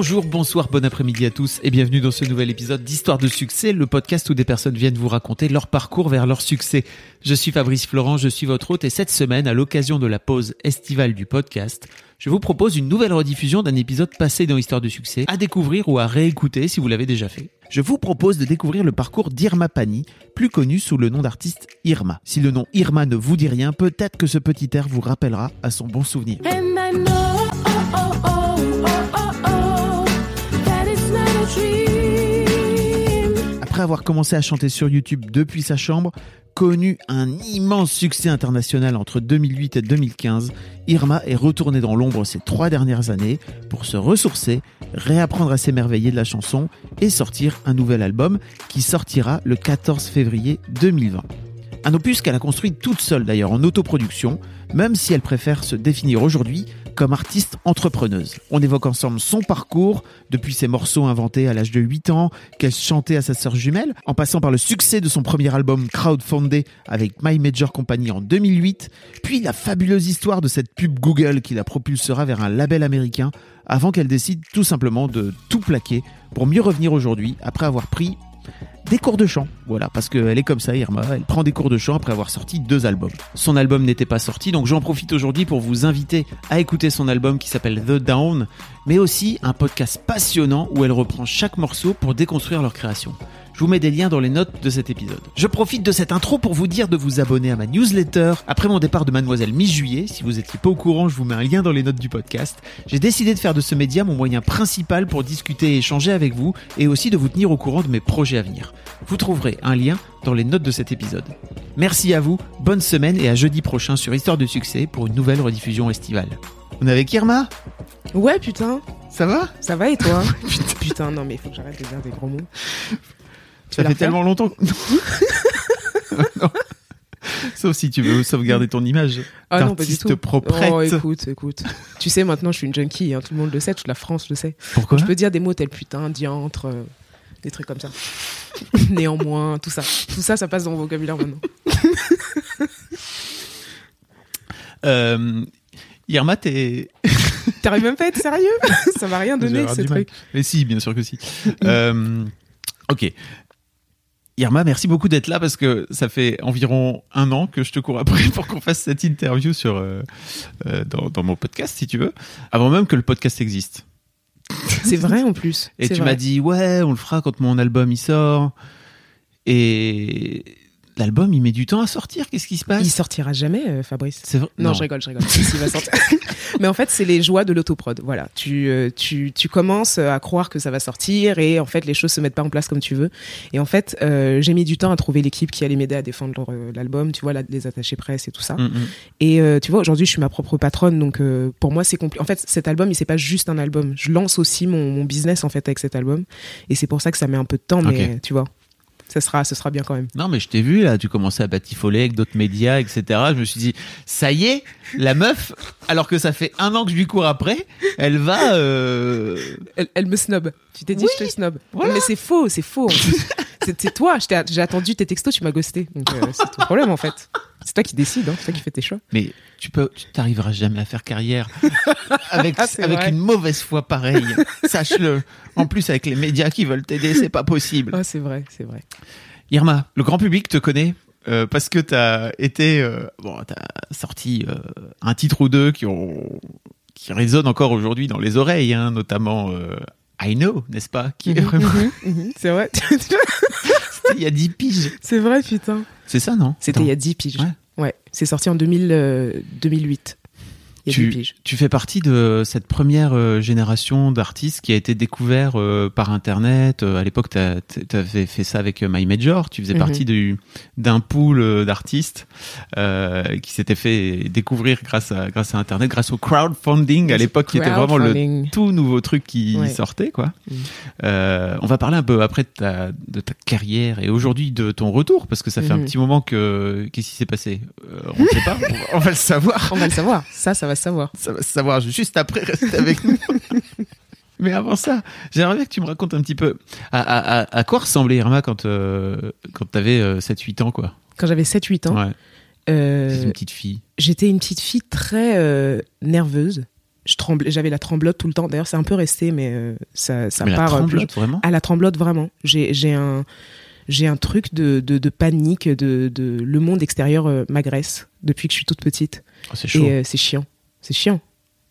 Bonjour, bonsoir, bon après-midi à tous et bienvenue dans ce nouvel épisode d'Histoire de succès, le podcast où des personnes viennent vous raconter leur parcours vers leur succès. Je suis Fabrice Florent, je suis votre hôte et cette semaine, à l'occasion de la pause estivale du podcast, je vous propose une nouvelle rediffusion d'un épisode passé dans Histoire de succès à découvrir ou à réécouter si vous l'avez déjà fait. Je vous propose de découvrir le parcours d'Irma Pani, plus connu sous le nom d'artiste Irma. Si le nom Irma ne vous dit rien, peut-être que ce petit air vous rappellera à son bon souvenir. Après avoir commencé à chanter sur YouTube depuis sa chambre, connu un immense succès international entre 2008 et 2015, Irma est retournée dans l'ombre ces trois dernières années pour se ressourcer, réapprendre à s'émerveiller de la chanson et sortir un nouvel album qui sortira le 14 février 2020. Un opus qu'elle a construit toute seule d'ailleurs en autoproduction, même si elle préfère se définir aujourd'hui comme artiste entrepreneuse. On évoque ensemble son parcours, depuis ses morceaux inventés à l'âge de 8 ans, qu'elle chantait à sa sœur jumelle, en passant par le succès de son premier album crowdfundé avec My Major Company en 2008, puis la fabuleuse histoire de cette pub Google qui la propulsera vers un label américain avant qu'elle décide tout simplement de tout plaquer pour mieux revenir aujourd'hui après avoir pris des cours de chant. Voilà, parce qu'elle est comme ça, Irma. Elle prend des cours de chant après avoir sorti deux albums. Son album n'était pas sorti, donc j'en profite aujourd'hui pour vous inviter à écouter son album qui s'appelle The Down, mais aussi un podcast passionnant où elle reprend chaque morceau pour déconstruire leur création. Je vous mets des liens dans les notes de cet épisode. Je profite de cette intro pour vous dire de vous abonner à ma newsletter. Après mon départ de Mademoiselle mi-juillet, si vous étiez pas au courant, je vous mets un lien dans les notes du podcast. J'ai décidé de faire de ce média mon moyen principal pour discuter et échanger avec vous et aussi de vous tenir au courant de mes projets à venir. Vous trouverez un lien dans les notes de cet épisode. Merci à vous, bonne semaine et à jeudi prochain sur Histoire de succès pour une nouvelle rediffusion estivale. On est avec Irma Ouais, putain, Ça va? Ça va et toi? Putain, non, mais il faut que j'arrête de dire des gros mots. Ça fait tellement longtemps que... Non. Sauf si tu veux sauvegarder ton image Ah non, pas du tout. proprette. Oh, écoute, écoute. tu sais, maintenant, je suis une junkie, hein, tout le monde le sait, toute la France le sait. Pourquoi je peux dire des mots tels putain, diantre, euh, des trucs comme ça. Néanmoins, tout ça. Tout ça, ça passe dans mon vocabulaire maintenant. Euh, Irma, t'es... T'arrives même pas à être sérieux? Ça va rien donner, ce du mal. truc. Mais si, bien sûr que si. Euh, ok. Irma, merci beaucoup d'être là parce que ça fait environ un an que je te cours après pour qu'on fasse cette interview sur, euh, euh, dans, dans mon podcast, si tu veux, avant même que le podcast existe. C'est vrai en plus. Et tu m'as dit, ouais, on le fera quand mon album il sort. Et l'album, il met du temps à sortir. Qu'est-ce qui se passe Il sortira jamais, euh, Fabrice. C'est vrai Non, je rigole, je rigole. Si, si, il va sortir. Mais en fait, c'est les joies de l'autoprod. Voilà, tu, euh, tu, tu commences à croire que ça va sortir et en fait, les choses se mettent pas en place comme tu veux. Et en fait, euh, j'ai mis du temps à trouver l'équipe qui allait m'aider à défendre euh, l'album. Tu vois, la- les attachés presse et tout ça. Mm, mm. Et tu vois, aujourd'hui, je suis ma propre patronne, donc pour moi, c'est compliqué. En fait, cet album, il c'est pas juste un album. Je lance aussi mon, mon business en fait avec cet album, et c'est pour ça que ça met un peu de temps, mais tu vois, ça sera, ce sera bien quand même. Non, mais je t'ai vu là, tu commençais à batifoler avec d'autres médias, etc. Je me suis dit, ça y est, la meuf, alors que ça fait un an que je lui cours après, elle va. euh, Elle, elle me snob. Tu t'es dit, Oui, je te snob. voilà. Mais c'est faux, c'est faux. C'est toi. J'ai attendu tes textos, tu m'as ghosté. Donc euh, c'est ton problème en fait. C'est toi qui décides, hein, c'est toi qui fais tes choix. Mais tu peux, tu t'arriveras jamais à faire carrière avec, Ah, avec vrai. une mauvaise foi pareille. Sache-le. En plus, avec les médias qui veulent t'aider, c'est pas possible. Ah, c'est vrai, c'est vrai. Irma, le grand public te connaît euh, parce que t'as été, euh, bon, t'as sorti euh, un titre ou deux qui ont, qui résonnent encore aujourd'hui dans les oreilles, hein, notamment I Know, n'est-ce pas Qui est vraiment, Mhm, mhm, c'est vrai. c'était il y a 10 piges. c'est vrai, putain. C'est ça, non? C'était il y a 10 piges. Ouais. Ouais. C'est sorti en 2000, euh, 2008. Tu, fais partie de cette première euh, génération d'artistes qui a été découvert euh, par Internet. Euh, à l'époque, tu avais fait ça avec euh, My Major. Tu faisais Mhm. partie du- d'un pool d'artistes qui s'était fait découvrir grâce à, grâce à Internet, grâce au crowdfunding à l'époque, qui était vraiment le tout nouveau truc qui Ouais. sortait. quoi. Mhm. On va parler un peu après de ta, de ta carrière et aujourd'hui de ton retour, parce que ça fait un Mhm. petit moment que... Qu'est-ce qui s'est passé? On ne sait pas, on va- on va le savoir. On va le savoir. Ça, ça va se savoir. Ça va se savoir juste après, reste avec nous. Mais avant ça, j'aimerais bien que tu me racontes un petit peu à, à- à- à quoi ressemblait Irma quand, euh, quand tu avais 7-8 ans, quoi? Quand j'avais 7-8 ans, Ouais, euh, c'est une petite fille. j'étais une petite fille très euh, nerveuse. Je tremblais, j'avais la tremblote tout le temps. D'ailleurs, c'est un peu resté, mais euh, ça, ça Mais la part. euh, plus- vraiment? À la tremblote, vraiment. J'ai j'ai un, j'ai un truc de, de, de panique, de, de le monde extérieur euh, m'agresse depuis que je suis toute petite. Oh, C'est chaud. Et euh, c'est chiant. C'est chiant.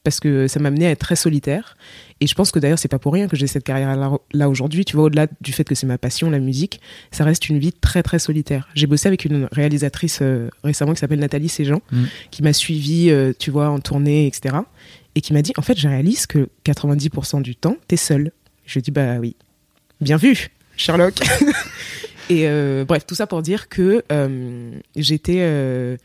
Parce que ça m'a amené à être très solitaire. Et je pense que d'ailleurs, c'est pas pour rien que j'ai cette carrière-là là aujourd'hui. Tu vois, au-delà du fait que c'est ma passion, la musique, ça reste une vie très, très solitaire. J'ai bossé avec une réalisatrice euh, récemment qui s'appelle Nathalie Séjean, Mm. qui m'a suivi, euh, tu vois, en tournée, etc. Et qui m'a dit, en fait, je réalise que 90% du temps, t'es seule. Je lui ai dit, bah oui. Bien vu, Sherlock. Et euh, bref, tout ça pour dire que euh, j'étais. euh,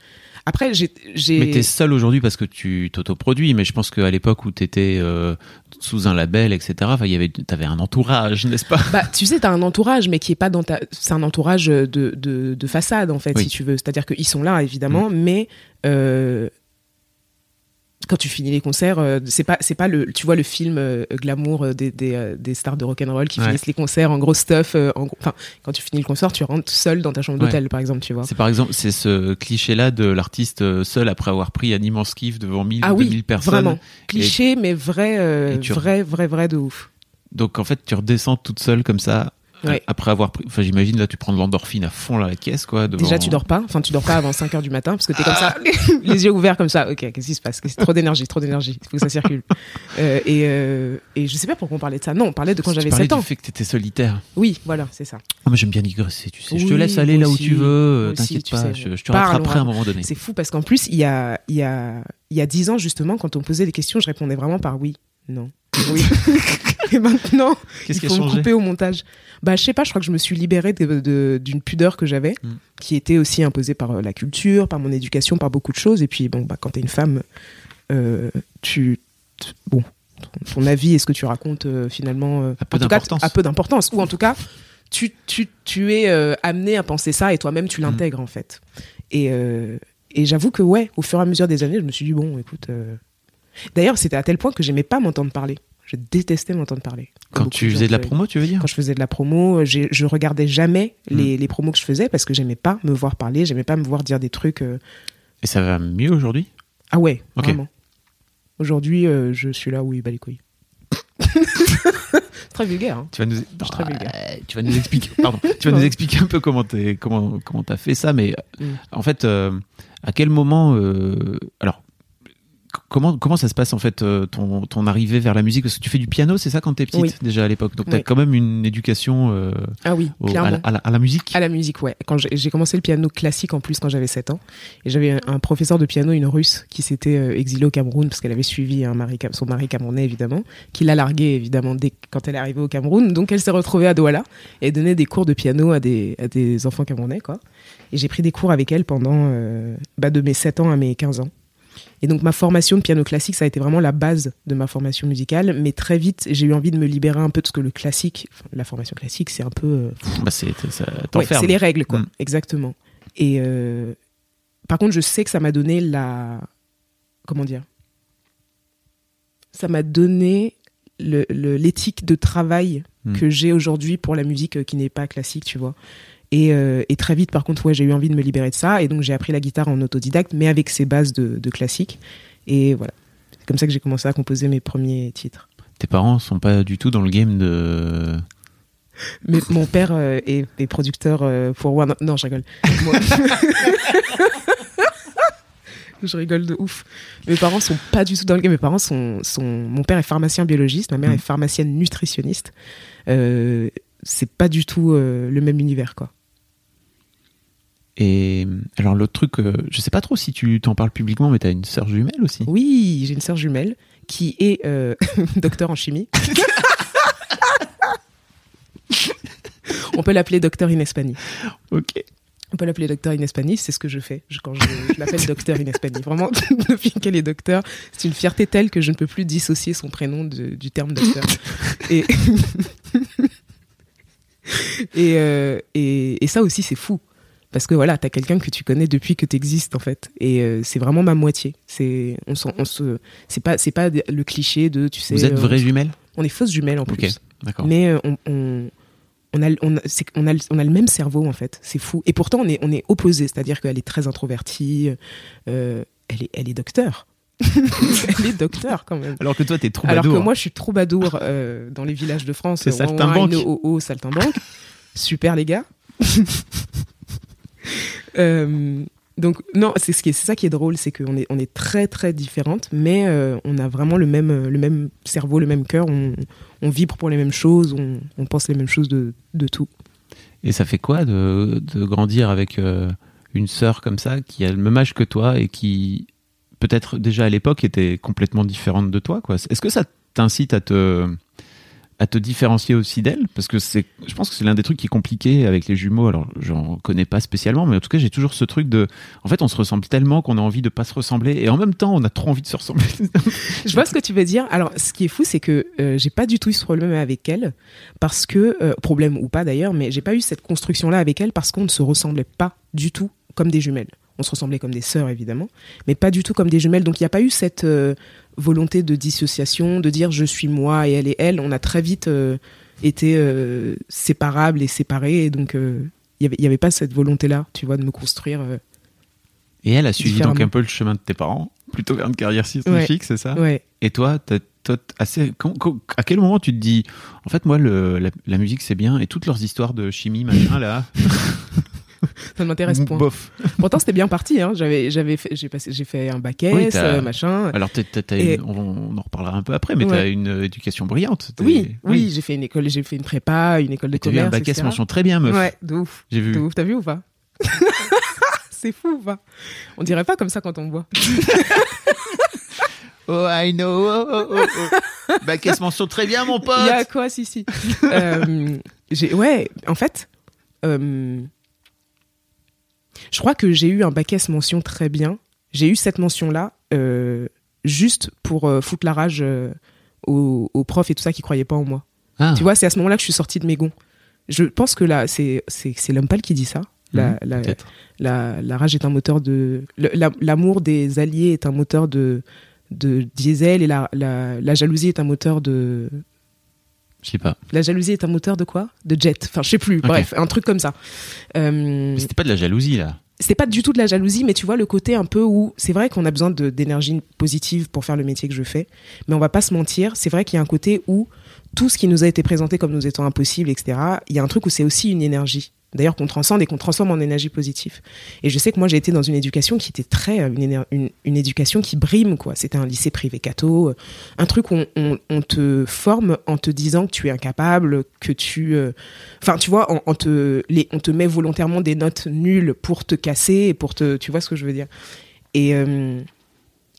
Après, j'ai. Mais t'es seule aujourd'hui parce que tu t'autoproduis, mais je pense qu'à l'époque où t'étais euh, sous un label, etc., il y avait, t'avais un entourage, n'est-ce pas? Bah, tu sais, t'as un entourage, mais qui est pas dans ta. C'est un entourage de, de, de façade, en fait, Oui. si tu veux. C'est-à-dire qu'ils sont là, évidemment, mais. euh, quand tu finis les concerts, euh, c'est pas, c'est pas le, tu vois le film euh, glamour euh, des, des, des stars de rock'n'roll qui Ouais. finissent les concerts en gros stuff. euh, en enfin, quand tu finis le concert, tu rentres seul dans ta chambre Ouais. d'hôtel, par exemple, tu vois. C'est par exemple, c'est ce cliché-là de l'artiste seul après avoir pris un immense kiff devant 1000 Ah 2000 oui, personnes. vraiment. Cliché, mais vrai, vrai, vrai, vrai de ouf. Donc en fait, tu redescends toute seule comme ça. Ouais. Après avoir pris, enfin j'imagine là tu prends de l'endorphine à fond là, la caisse quoi. devant- Déjà, tu dors pas. Enfin, tu dors pas avant 5 heures du matin parce que t'es comme ça, les yeux ouverts comme ça. Ok, qu'est-ce qui se passe? Qu'est-ce- Trop d'énergie, trop d'énergie. Il faut que ça circule. Euh, et, euh, et je sais pas pourquoi on parlait de ça. Non, on parlait de quand Tu j'avais parlais 7 ans. du fait que t'étais solitaire. Oui, voilà, c'est ça. Ah, moi j'aime bien digresser, tu sais. je te laisse aller là où tu veux. euh, T'inquiète tu pas, sais. je, je te rattraperai à un va- moment donné. C'est fou parce qu'en plus, il y a, il y, a, il y a 10 ans, justement, quand on me posait des questions, je répondais vraiment par oui, non. Oui. et maintenant, Qu'est-ce il qui a faut me changé couper au montage. Bah, je sais pas, je crois que je me suis libérée de- de- d'une pudeur que j'avais, Mm. qui était aussi imposée par euh, la culture, par mon éducation, par beaucoup de choses. Et puis, bon, bah, quand t'es une femme, euh, tu. t- Bon, ton, ton avis et ce que tu racontes, euh, finalement, euh, A peu en tout cas, d'importance. a peu d'importance. Ou en tout cas, tu, tu, tu es euh, amené à penser ça et toi-même, Mm. tu l'intègres, en fait. Et, euh, et j'avoue que, ouais, au fur et à mesure des années, je me suis dit, bon, écoute. euh, D'ailleurs, c'était à tel point que j'aimais pas m'entendre parler. Je détestais m'entendre parler. Quand tu faisais de la promo, tu veux dire quand je faisais de la promo, j'ai- je regardais jamais Mm. les, les promos que je faisais parce que j'aimais pas me voir parler, j'aimais pas me voir dire des trucs. euh, Et ça va mieux aujourd'hui? Ah ouais, Ok. vraiment. Aujourd'hui, euh, je suis là où il bat les couilles. Très vulgaire. hein. Tu vas nous, suis très vulgaire. Euh, tu vas nous expliquer, pardon, tu vas nous expliquer un peu comment t'es, comment, comment t'as fait ça, mais Mm. en fait, euh, à quel moment, euh, alors, comment, comment ça se passe en fait euh, ton, ton arrivée vers la musique? Parce que tu fais du piano, c'est ça quand t'es petite Oui. déjà à l'époque, donc t'as Oui. quand même une éducation euh, Ah oui, au- à, la, à la- à la musique? À la musique, ouais. Quand j'ai commencé le piano classique en plus quand j'avais 7 ans, et j'avais un, professeur de piano, une russe, qui s'était euh, exilée au Cameroun parce qu'elle avait suivi un mari, son mari camerounais évidemment, qui l'a larguée évidemment dès quand elle est arrivée au Cameroun. Donc elle s'est retrouvée à Douala et donnait des cours de piano à des, à des enfants camerounais, quoi. Et j'ai pris des cours avec elle pendant euh, bah, de mes 7 ans à mes 15 ans. Et donc ma formation de piano classique, ça a été vraiment la base de ma formation musicale, mais très vite j'ai eu envie de me libérer un peu de ce que le classique, la formation classique, c'est un peu euh, Bah, c'est, Ouais, les règles, quoi. Mm. Exactement. Et euh, par contre, je sais que ça m'a donné la. Comment dire? Ça m'a donné le- le- l'éthique de travail Mm. que j'ai aujourd'hui pour la musique qui n'est pas classique, tu vois. Et, euh, et très vite, par contre, ouais, j'ai eu envie de me libérer de ça. Et donc, j'ai appris la guitare en autodidacte, mais avec ses bases de, de classique. Et voilà. C'est comme ça que j'ai commencé à composer mes premiers titres. Tes parents sont pas du tout dans le game de. Mais mon père euh, est, est producteur euh, pour One. Non, je rigole. Moi- je rigole de ouf. Mes parents sont pas du tout dans le game. Mes parents sont, sont... Mon père est pharmacien biologiste, ma mère Mm. est pharmacienne nutritionniste. Euh, c'est pas du tout euh, le même univers, quoi. Et alors l'autre truc, euh, je sais pas trop si tu t'en parles publiquement, mais t'as une sœur jumelle aussi. Oui, j'ai une sœur jumelle qui est euh, docteur en chimie. On peut l'appeler docteur in Espani. Ok. On peut l'appeler docteur in Espani, c'est ce que je fais je- quand je, je l'appelle docteur in Espani. Vraiment, depuis qu'elle est docteur, c'est une fierté telle que je ne peux plus dissocier son prénom de- du terme docteur. Et, et, euh, et, et ça aussi, c'est fou. Parce que voilà, t'as quelqu'un que tu connais depuis que t'existes en fait, et euh, c'est vraiment ma moitié. C'est, on, se, c'est pas, c'est pas le cliché de, tu sais, Vous êtes euh, vraies jumelles? on est fausses jumelles en Ok, plus. d'accord. Mais euh, on, on, on, a, on, a, on, a, le- on a le même cerveau, en fait. C'est fou. Et pourtant, on est, on est opposés. C'est-à-dire qu'elle est très introvertie. euh, elle, est, elle est docteur. elle est docteur, quand même. Alors que toi, t'es Alors troubadour. que moi, je suis troubadour euh, dans les villages de France. C'est saltimbanque. oh, oh, saltimbanque. Super, les gars. Euh, donc, non, c'est ce qui est- ça qui est drôle, c'est qu'on est, on est très, très différentes, mais euh, on a vraiment le même, le même cerveau, le même cœur. On, vibre pour les mêmes choses, on, pense les mêmes choses de, de tout. Et ça fait quoi de, de grandir avec euh, une sœur comme ça qui a le même âge que toi et qui peut-être déjà à l'époque était complètement différente de toi quoi? Est-ce que ça t'incite à te à te différencier aussi d'elle parce que c'est je pense que c'est l'un des trucs qui est compliqué avec les jumeaux alors j'en connais pas spécialement mais en tout cas j'ai toujours ce truc de en fait on se ressemble tellement qu'on a envie de pas se ressembler et en même temps on a trop envie de se ressembler Je vois ce que tu veux dire. Alors, ce qui est fou, c'est que euh, j'ai pas du tout eu ce problème avec elle, parce que euh, problème ou pas d'ailleurs, mais j'ai pas eu cette construction-là avec elle parce qu'on ne se ressemblait pas du tout comme des jumelles. On se ressemblait comme des sœurs évidemment, mais pas du tout comme des jumelles. Donc il n'y a pas eu cette euh, volonté de dissociation, de dire je suis moi et elle est elle. On a très vite euh, été euh, séparables et séparés, et donc euh, il y avait, il y avait pas cette volonté-là, tu vois, de me construire. euh, et elle a suivi donc un peu le chemin de tes parents plutôt vers une carrière scientifique c'est ça ouais. Et toi, toi, assez, quand- quand- à quel moment tu te dis, en fait, moi, le, la, la musique, c'est bien, et toutes leurs histoires de chimie, machin, là, Ça ne m'intéresse point. bof. Pourtant, c'était bien parti. Hein. J'avais, j'avais j'ai passé, j'ai fait un bac Oui, euh, machin. Alors, Et- une- on, en reparlera un peu après, mais Ouais. t'as une euh, éducation brillante. Oui, oui, j'ai fait une école, j'ai fait une prépa, une école de commerce. un bac S mention très bien, meuf. Ouais, de ouf, J'ai vu. de ouf. T'as vu ou pas? C'est fou ou pas? On dirait pas comme ça quand on voit. Oh, I know. Oh, oh, oh, oh. bac S mention très bien, mon pote. Il y a quoi, si, si? Euh, j'ai, ouais, en fait, euh, je crois que j'ai eu un bac S mention très bien. J'ai eu cette mention-là euh, juste pour euh, foutre la rage euh, aux, aux profs et tout ça qui croyaient pas en moi. Ah, Tu vois, c'est à ce moment-là que je suis sortie de mes gonds. Je pense que là, c'est l'homme pâle qui dit ça. La, Mhm, la, la, la rage est un moteur de l'amour des alliés est un moteur de de diesel et la jalousie est un moteur de Je sais pas. la jalousie est un moteur de quoi? De jet. Enfin, je sais plus. Bref, un truc comme ça. Euh, c'était pas de la jalousie, là. c'est pas du tout de la jalousie, mais tu vois le côté un peu où c'est vrai qu'on a besoin d'énergie positive pour faire le métier que je fais, mais on va pas se mentir, c'est vrai qu'il y a un côté où tout ce qui nous a été présenté comme nous étant impossible, etc., il y a un truc où c'est aussi une énergie. D'ailleurs, qu'on transcende et qu'on transforme en énergie positive. Et je sais que moi, j'ai été dans une éducation qui était très, euh, une, une, éducation qui brime, quoi. C'était un lycée privé catho, euh, un truc où on, on- te forme en te disant que tu es incapable, que tu, euh, enfin, tu vois, on, te, les, on te met volontairement des notes nulles pour te casser et pour te, tu vois ce que je veux dire. Et,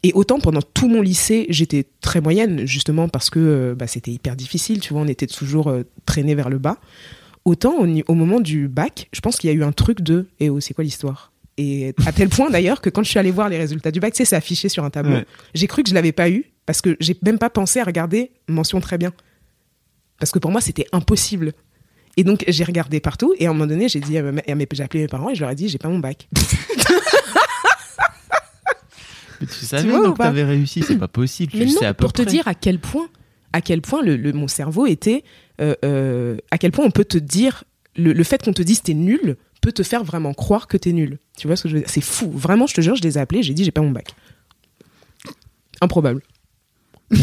et autant pendant tout mon lycée, j'étais très moyenne, justement parce que bah, c'était hyper difficile, tu vois, on était toujours euh, traîné vers le bas. Autant au, moment du bac, je pense qu'il y a eu un truc de Eh oh, c'est quoi l'histoire? Et à tel point d'ailleurs que quand je suis allée voir les résultats du bac, tu sais, c'est affiché sur un tableau. Ouais. J'ai cru que je l'avais pas eu parce que j'ai même pas pensé à regarder mention très bien. Parce que pour moi, c'était impossible. Et donc, j'ai regardé partout et à un moment donné, j'ai dit à mes- j'ai appelé mes parents et je leur ai dit j'ai pas mon bac. Mais tu savais vois ou donc pas? t'avais réussi, c'est pas possible. Tu Mais le non, sais à peu pour te dire à quel point, à quel point le, le- mon cerveau était, euh, euh, à quel point on peut te dire, le, le fait qu'on te dise t'es nul peut te faire vraiment croire que t'es nul. Tu vois ce que je veux dire? C'est fou. Vraiment, je te jure, je les ai appelés, j'ai dit j'ai pas mon bac. Improbable.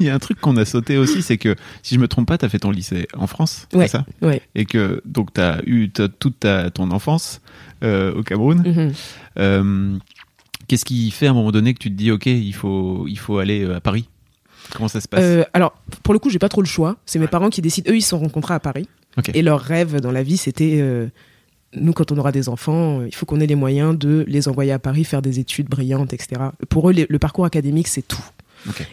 Il y a un truc qu'on a sauté aussi, c'est que si je me trompe pas, t'as fait ton lycée en France, Ouais. c'est ça? Ouais. Et que donc t'as eu t'as toute ta, ton enfance euh, au Cameroun. Mhm. Euh, Qu'est-ce qui fait à un moment donné que tu te dis ok, il faut il faut aller à Paris? Comment ça se passe Euh, alors, pour le coup, j'ai pas trop le choix. C'est mes parents qui décident. Eux, ils se sont rencontrés à Paris. Et leur rêve dans la vie, c'était euh, nous, quand on aura des enfants, euh, il faut qu'on ait les moyens de les envoyer à Paris faire des études brillantes, etc. Pour eux, les- le parcours académique, c'est tout.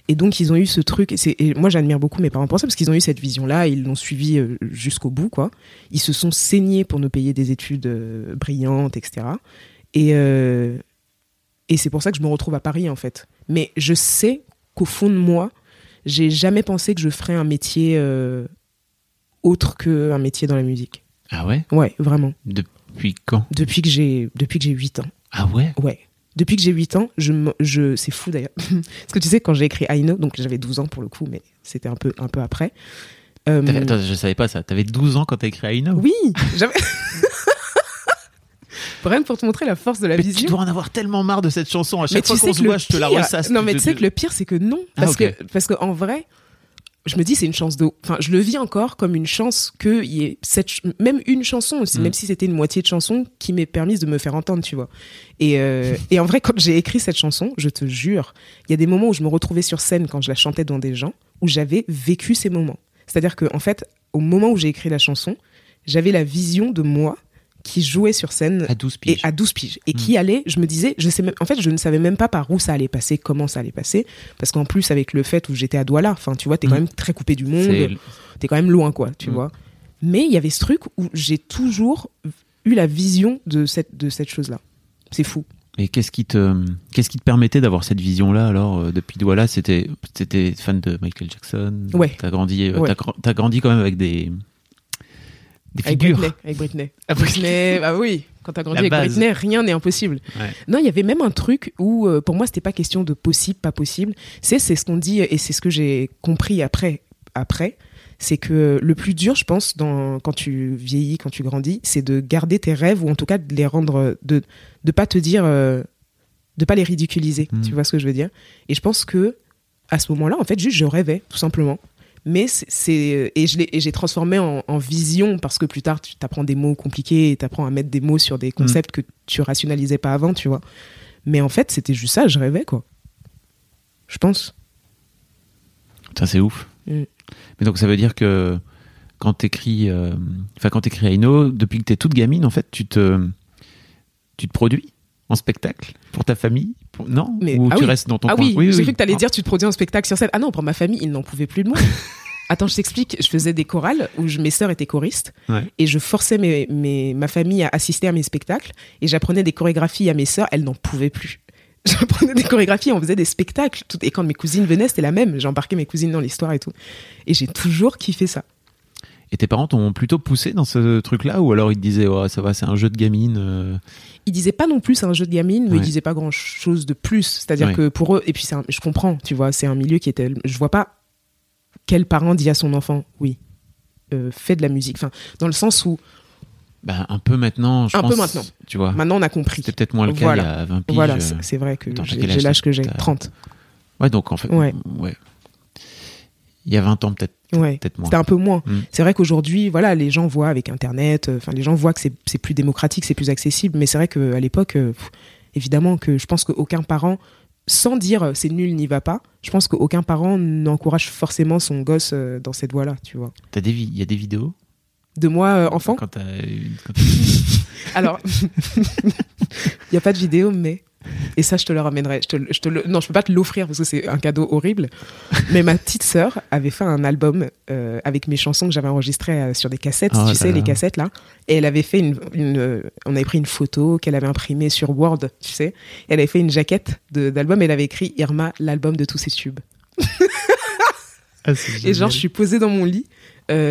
Et donc, ils ont eu ce truc. Et, moi, j'admire beaucoup mes parents pour ça, parce qu'ils ont eu cette vision-là, ils l'ont suivi euh, jusqu'au bout, quoi. Ils se sont saignés pour nous payer des études euh, brillantes, etc. Et, euh, et c'est pour ça que je me retrouve à Paris, en fait. Mais je sais qu'au fond de moi, j'ai jamais pensé que je ferais un métier euh, autre qu'un métier dans la musique. Ah ouais? Ouais, vraiment. Depuis quand? Depuis que j'ai depuis que j'ai 8 ans. Ah ouais? Ouais. Depuis que j'ai 8 ans, je, je c'est fou d'ailleurs. Parce que tu sais quand j'ai écrit I Know, donc j'avais 12 ans pour le coup, mais c'était un peu un peu après. Euh, Attends, je savais pas ça. T'avais 12 ans quand t'as écrit Know oui, j'avais Que pour te montrer la force de la Mais tu vision. dois en avoir tellement marre de cette chanson. À chaque fois qu'on que se voit, je te la ressasse. Non, mais tu sais que le pire, c'est que non. Ah, Parce que, parce que en vrai, je me dis, c'est une chance de. Enfin, je le vis encore comme une chance qu'il y ait cette, même une chanson aussi, Mm. même si c'était une moitié de chanson qui m'est permise de me faire entendre, tu vois. Et, euh, et en vrai, quand j'ai écrit cette chanson, je te jure, il y a des moments où je me retrouvais sur scène quand je la chantais devant des gens, où j'avais vécu ces moments. C'est-à-dire que, en fait, au moment où j'ai écrit la chanson, j'avais la vision de moi qui jouait sur scène À 12 et piges. à 12 piges et qui allait je me disais je sais même en fait je ne savais même pas par où ça allait passer comment ça allait passer parce qu'en plus avec le fait où j'étais à Douala enfin tu vois t'es quand Mm. même très coupé du monde t'es quand même loin quoi tu Mm. vois mais il y avait ce truc où j'ai toujours eu la vision de cette de cette chose là c'est fou Et qu'est-ce qui te, qu'est-ce qui te permettait d'avoir cette vision-là alors euh, depuis Douala? C'était, c'était fan de Michael Jackson. Ouais. T'as grandi, euh, Ouais. t'as grandi quand même avec des, des avec figures. Britney avec Britney Ah, Britney ah oui quand t'as grandi avec. Britney rien n'est impossible Ouais. Non, il y avait même un truc où, euh, pour moi, c'était pas question de possible, pas possible. C'est, c'est ce qu'on dit, et c'est ce que j'ai compris après. Après, c'est que le plus dur, je pense, dans, quand tu vieillis, quand tu grandis, c'est de garder tes rêves ou en tout cas de les rendre, de, de pas te dire, euh, de pas les ridiculiser. Mm. Tu vois ce que je veux dire? Et je pense que à ce moment-là, en fait, juste je rêvais, tout simplement. Mais c'est- et je l'ai et j'ai transformé en, en vision parce que plus tard tu apprends des mots compliqués et tu apprends à mettre des mots sur des concepts que tu rationalisais pas avant, tu vois. Mais en fait, c'était juste ça, je rêvais quoi. Je pense. Ça c'est ouf. Mm. Mais donc ça veut dire que quand t'écris, euh, enfin quand t'écris Aino, depuis que t'es toute gamine, en fait, tu te, tu te produis en spectacle pour ta famille, pour- non? Mais- Ou ah tu oui. restes dans ton ah coin? oui, j'ai cru que t'allais Ah. dire tu te produis en spectacle sur scène. Ah non, pour ma famille, ils n'en pouvaient plus de moi. Attends, je t'explique. Je faisais des chorales où je- mes sœurs étaient choristes Ouais. et je forçais mes, mes- ma famille à assister à mes spectacles et j'apprenais des chorégraphies à mes sœurs. Elles n'en pouvaient plus. J'apprenais des chorégraphies, on faisait des spectacles. Tout- Et quand mes cousines venaient, c'était la même. J'ai embarqué mes cousines dans l'histoire et tout. Et j'ai toujours kiffé ça. Et tes parents t'ont plutôt poussé dans ce truc-là, ou alors ils te disaient, oh, ça va, c'est un jeu de gamine. euh, Ils disaient pas non plus c'est un jeu de gamine, mais Ouais. ils disaient pas grand chose de plus. C'est-à-dire Ouais. que pour eux, et puis un- je comprends, tu vois, c'est un milieu qui était. Je vois pas quel parent dit à son enfant, oui, euh, fais de la musique. Enfin, dans le sens où Bah, un peu maintenant, je Un pense. peu maintenant. Tu vois. maintenant on a compris. C'était peut-être moins le cas Voilà. il y a 20 piges. Voilà, euh. c'est vrai que j'ai l'âge que j'ai, T'as- 30. Ouais, donc en fait. Ouais. ouais. Il y a 20 ans, peut-être. Ouais. Peut-être moins. C'était un peu moins. Mm. C'est vrai qu'aujourd'hui, voilà, les gens voient avec Internet, euh, enfin, les gens voient que c'est plus démocratique, c'est plus accessible. Mais c'est vrai qu'à l'époque, euh, évidemment que je pense qu'aucun parent, sans dire euh, c'est nul, n'y va pas, je pense qu'aucun parent n'encourage forcément son gosse euh, dans cette voie-là, tu vois. T'as des vi- Il y a des vidéos? De moi, euh, enfant? Quand t'as une- Alors, il n'y a pas de vidéo, mais. Et ça, je te le ramènerai. Je te, je te le- non, je peux pas te l'offrir parce que c'est un cadeau horrible. Mais ma petite sœur avait fait un album euh, avec mes chansons que j'avais enregistrées euh, sur des cassettes, Oh tu sais, là. les cassettes là. Et elle avait fait une. une, euh, on avait pris une photo qu'elle avait imprimée sur Word, tu sais. Elle avait fait une jaquette d'album et elle avait écrit Irma, l'album de tous ses tubes. Et genre, je suis posée dans mon lit,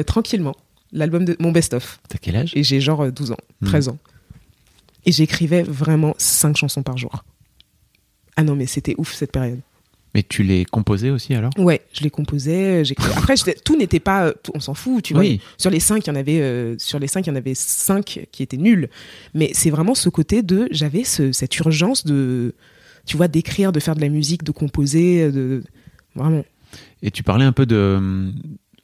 tranquillement. L'album de mon best-of. T'as quel âge? Et j'ai genre euh, 12 ans, Hmm. 13 ans. Et j'écrivais vraiment 5 chansons par jour. Ah non, mais c'était ouf cette période. Mais tu les composais aussi alors? Ouais, je les composais, j'écrivais. Après, tout n'était pas, euh, tout- on s'en fout, tu vois. Oui. Sur les 5, il y en avait, euh, sur les 5, il y en avait 5 qui étaient nuls. Mais c'est vraiment ce côté de, j'avais ce- cette urgence de, tu vois, d'écrire, de faire de la musique, de composer, de, vraiment. Et tu parlais un peu de,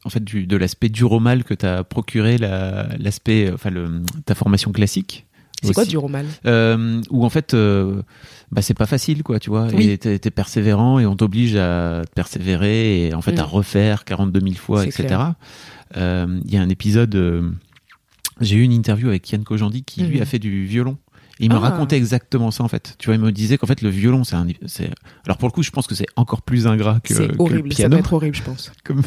en fait, du, de l'aspect dur au mal que t'as procuré la- l'aspect, enfin, le, ta formation classique. C'est quoi du romal Euh, où en fait, euh, bah, c'est pas facile, quoi, tu vois. Oui. Et t'es persévérant et on t'oblige à persévérer et en fait Mm. à refaire 42 000 fois, etc. Euh, Il y a un épisode euh, j'ai eu une interview avec Yann Kojandi qui lui Mhm. a fait du violon. Il me Ah. racontait exactement ça en fait. Tu vois, il me disait qu'en fait le violon c'est un, c'est, alors pour le coup je pense que c'est encore plus ingrat que, que C'est le horrible, ça piano. doit être horrible, je pense. comme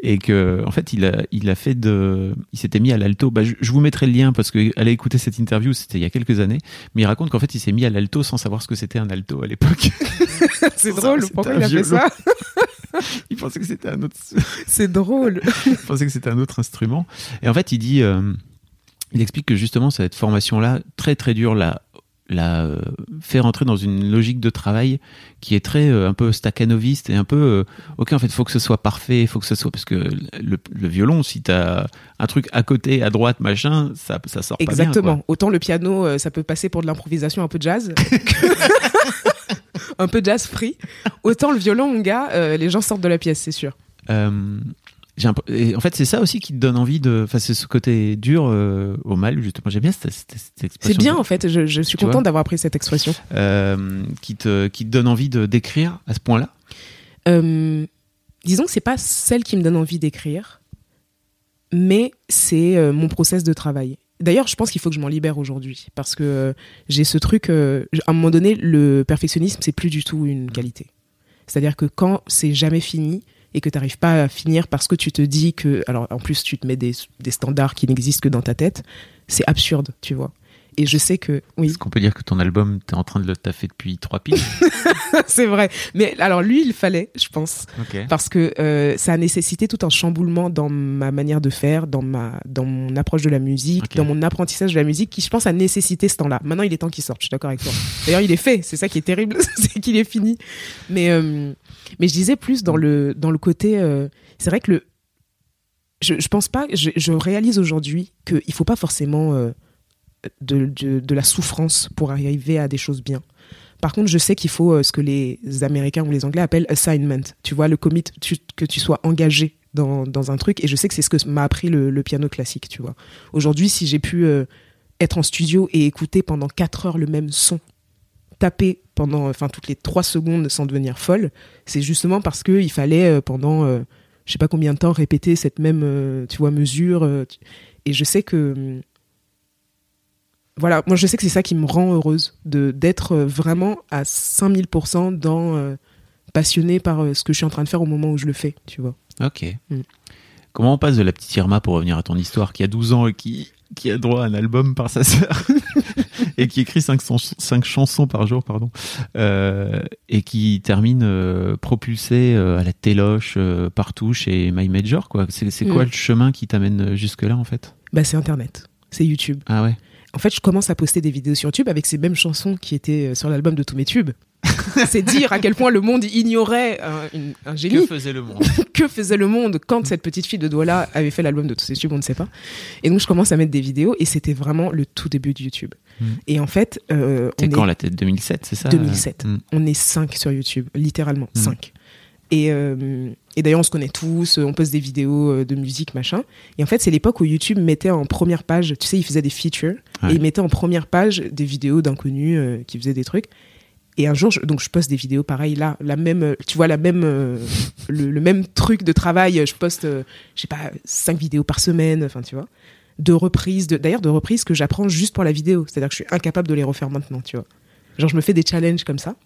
et que en fait il a il a fait de il s'était mis à l'alto bah, je, je vous mettrai le lien parce que allez écouter cette interview c'était il y a quelques années mais il raconte qu'en fait il s'est mis à l'alto sans savoir ce que c'était un alto à l'époque C'est Ça, drôle, pourquoi il a fait ça il pensait que c'était un autre C'est drôle. il pensait que c'était un autre instrument et en fait il dit euh, il explique que justement cette formation là très très dure la la euh, fait rentrer dans une logique de travail qui est très euh, un peu staccanoviste et un peu euh, ok en fait faut que ce soit parfait faut que ce soit parce que le, le violon si t'as un truc à côté à droite machin ça ça sort Exactement. pas bien Autant le piano, ça peut passer pour de l'improvisation un peu jazz. un peu jazz free. Autant le violon, mon gars, les gens sortent de la pièce, c'est sûr. Et en fait c'est ça aussi qui te donne envie de enfin c'est ce côté dur euh, au mal justement j'aime bien cette, cette, cette C'est expression bien, en fait. Je, je suis contente d'avoir appris cette expression. euh, qui te qui te donne envie de d'écrire à ce point là Euh, disons que c'est pas celle qui me donne envie d'écrire, mais c'est mon process de travail. D'ailleurs, je pense qu'il faut que je m'en libère aujourd'hui parce que j'ai ce truc. à un moment donné, le perfectionnisme, c'est plus du tout une qualité. C'est-à-dire que quand c'est jamais fini et que tu n'arrives pas à finir parce que tu te dis que. Alors, en plus, tu te mets des, des standards qui n'existent que dans ta tête, c'est absurde, tu vois. Et je sais que. Oui. est-ce qu'on peut dire que ton album t'es en train de le taffer depuis trois piles c'est vrai. Mais alors, lui, il fallait, je pense. parce que euh, ça a nécessité tout un chamboulement dans ma manière de faire, dans ma dans mon approche de la musique, dans mon apprentissage de la musique, qui je pense a nécessité ce temps-là. Maintenant, il est temps qu'il sorte. Je suis d'accord avec toi. D'ailleurs, il est fait. C'est ça qui est terrible, c'est qu'il est fini. Mais euh, mais je disais plus dans le dans le côté. euh, c'est vrai que le je, je pense pas. Je, je réalise aujourd'hui qu'il faut pas forcément euh, de, de de la souffrance pour arriver à des choses bien. Par contre, je sais qu'il faut euh, ce que les Américains ou les Anglais appellent assignment. Tu vois, le commit, tu- que tu sois engagé dans, dans un truc. Et je sais que c'est ce que m'a appris le, le piano classique, tu vois. Aujourd'hui, si j'ai pu être en studio et écouter pendant 4 heures le même son, taper pendant, enfin, toutes les 3 secondes sans devenir folle, c'est justement parce que il fallait euh, pendant, euh, je sais pas combien de temps, répéter cette même, euh, tu vois, mesure. euh, tu- et je sais que hum, voilà, moi je sais que c'est ça qui me rend heureuse, de d'être euh, vraiment à 5000% dans euh, passionné par euh, ce que je suis en train de faire au moment où je le fais, tu vois. Ok. Mm. Comment on passe de la petite Irma pour revenir à ton histoire qui a 12 ans et qui, qui a droit à un album par sa sœur et qui écrit 5, chansons par jour, pardon, euh, et qui termine euh, propulsé euh, à la téloche partout chez My Major, quoi. C'est, c'est quoi Mm. le chemin qui t'amène jusque-là, en fait? Bah c'est Internet, c'est YouTube. Ah ouais? En fait, je commence à poster des vidéos sur YouTube avec ces mêmes chansons qui étaient euh, sur l'album de tous mes tubes. c'est dire à quel point le monde ignorait un, une- un génie. faisait le monde? Que faisait le monde quand cette petite fille de Douala avait fait l'album de tous ses tubes, on ne sait pas. Et donc je commence à mettre des vidéos et c'était vraiment le tout début de YouTube. Mm. Et en fait, euh, on C'est est- quand la tête? 2007, c'est ça? 2007. Mm. on est cinq sur YouTube, littéralement Mm. cinq. Et, euh, et d'ailleurs, on se connaît tous, on poste des vidéos euh, de musique, machin. Et en fait, c'est l'époque où YouTube mettait en première page, tu sais, il faisait des features, Ouais. et il mettait en première page des vidéos d'inconnus euh, qui faisaient des trucs. Et un jour, je- donc je poste des vidéos pareil là, la même, euh, tu vois, la même, euh, le, le même truc de travail. Je poste, euh, je sais pas, cinq vidéos par semaine, enfin tu vois, de reprises, de- d'ailleurs de reprises que j'apprends juste pour la vidéo. C'est-à-dire que je suis incapable de les refaire maintenant, tu vois. Genre je me fais des challenges comme ça.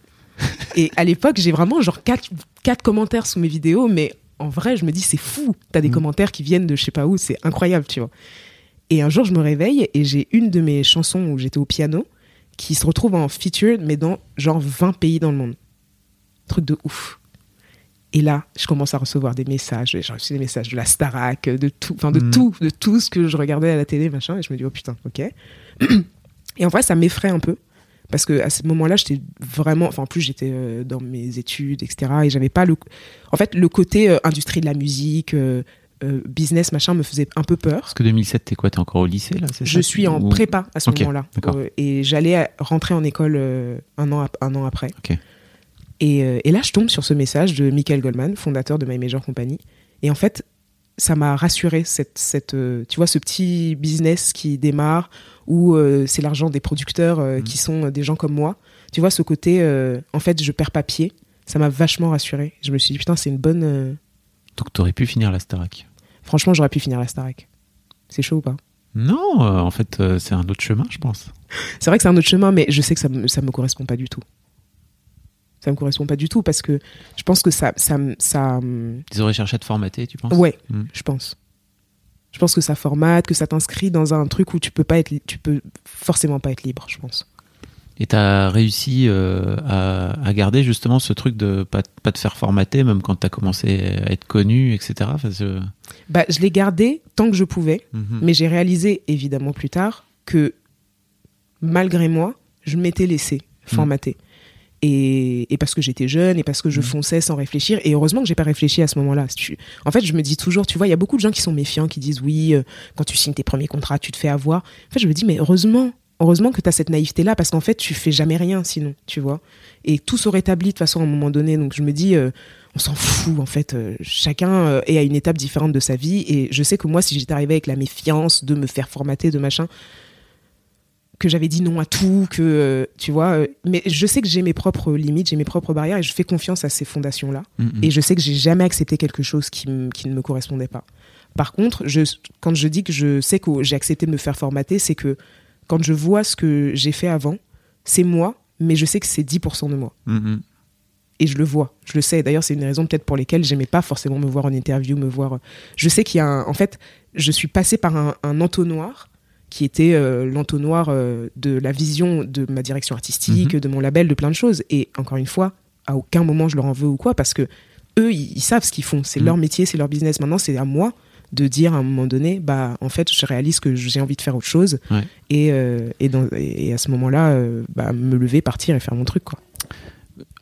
Et à l'époque, j'ai vraiment genre quatre, quatre commentaires sous mes vidéos, mais en vrai, je me dis c'est fou. T'as des Mm. commentaires qui viennent de je sais pas où, c'est incroyable, tu vois. Et un jour, je me réveille et j'ai une de mes chansons où j'étais au piano qui se retrouve en feature, mais dans genre 20 pays dans le monde. Truc de ouf. Et là, je commence à recevoir des messages. J'ai reçu des messages de la Starac, de tout, enfin de Mm. tout, de tout ce que je regardais à la télé, machin. Et je me dis, oh putain, ok. Et en vrai, ça m'effraie un peu. Parce que à ce moment-là, j'étais vraiment. Enfin, en plus, j'étais euh, dans mes études, etc. Et j'avais pas le. En fait, le côté euh, industrie de la musique, euh, business, machin, me faisait un peu peur. Parce que 2007, t'es quoi? T'es encore au lycée, là Je suis en Ou- prépa à ce moment-là. et j'allais rentrer en école un, an, un an après. Et, et là, je tombe sur ce message de Michael Goldman, fondateur de My Major Company. Et en fait, ça m'a rassuré, cette, cette, tu vois, ce petit business qui démarre, où euh, c'est l'argent des producteurs euh, Mhm. qui sont euh, des gens comme moi. Tu vois, ce côté, en fait, je perds pas pied. Ça m'a vachement rassuré. Je me suis dit, putain, c'est une bonne. Donc t'aurais pu finir la Starac. Franchement, j'aurais pu finir la Starac. C'est chaud ou pas? Non, euh, en fait, euh, c'est un autre chemin, je pense. C'est vrai que c'est un autre chemin, mais je sais que ça me, ça me correspond pas du tout. Ça me correspond pas du tout parce que je pense que ça, ça, ça, Ils auraient cherché à te formater, tu penses? Ouais, Mm. je pense. Je pense que ça formate, que ça t'inscrit dans un truc où tu peux pas être, tu peux forcément pas être libre, je pense. Et t'as réussi euh, à, à garder justement ce truc de pas, pas te faire formater, même quand t'as commencé à être connu, etc. Enfin, je- Bah, je l'ai gardé tant que je pouvais, Mhm. mais j'ai réalisé évidemment plus tard que malgré moi, je m'étais laissé formater. Et, et parce que j'étais jeune et parce que je fonçais sans réfléchir. Et heureusement que j'ai pas réfléchi à ce moment-là. En fait, je me dis toujours, tu vois, il y a beaucoup de gens qui sont méfiants, qui disent oui, euh, quand tu signes tes premiers contrats, tu te fais avoir. En fait, je me dis, mais heureusement, heureusement que tu as cette naïveté-là parce qu'en fait, tu fais jamais rien sinon, tu vois. Et tout se rétablit de toute façon à un moment donné. Donc je me dis, euh, on s'en fout en fait. Euh, chacun est à une étape différente de sa vie. Et je sais que moi, si j'étais arrivée avec la méfiance de me faire formater, de machin, que j'avais dit non à tout, que euh, tu vois. euh, mais je sais que j'ai mes propres limites, j'ai mes propres barrières et je fais confiance à ces fondations-là. Mhm. Et je sais que j'ai jamais accepté quelque chose qui, qui ne me correspondait pas. Par contre, je, quand je dis que je sais que j'ai accepté de me faire formater, c'est que quand je vois ce que j'ai fait avant, c'est moi, mais je sais que c'est 10% de moi. Mhm. Et je le vois, je le sais. D'ailleurs, c'est une raison peut-être pour lesquelles j'aimais pas forcément me voir en interview, me voir. Je sais qu'il y a un... En fait, je suis passée par un, un entonnoir qui était euh, l'entonnoir euh, de la vision de ma direction artistique, de mon label, de plein de choses. Et encore une fois, à aucun moment je leur en veux ou quoi, parce que eux, ils, ils savent ce qu'ils font. C'est Mhm. leur métier, c'est leur business. Maintenant, c'est à moi de dire à un moment donné, bah, en fait, je réalise que j'ai envie de faire autre chose. Ouais. Et, euh, et, dans- et à ce moment-là, bah, me lever, partir et faire mon truc, quoi.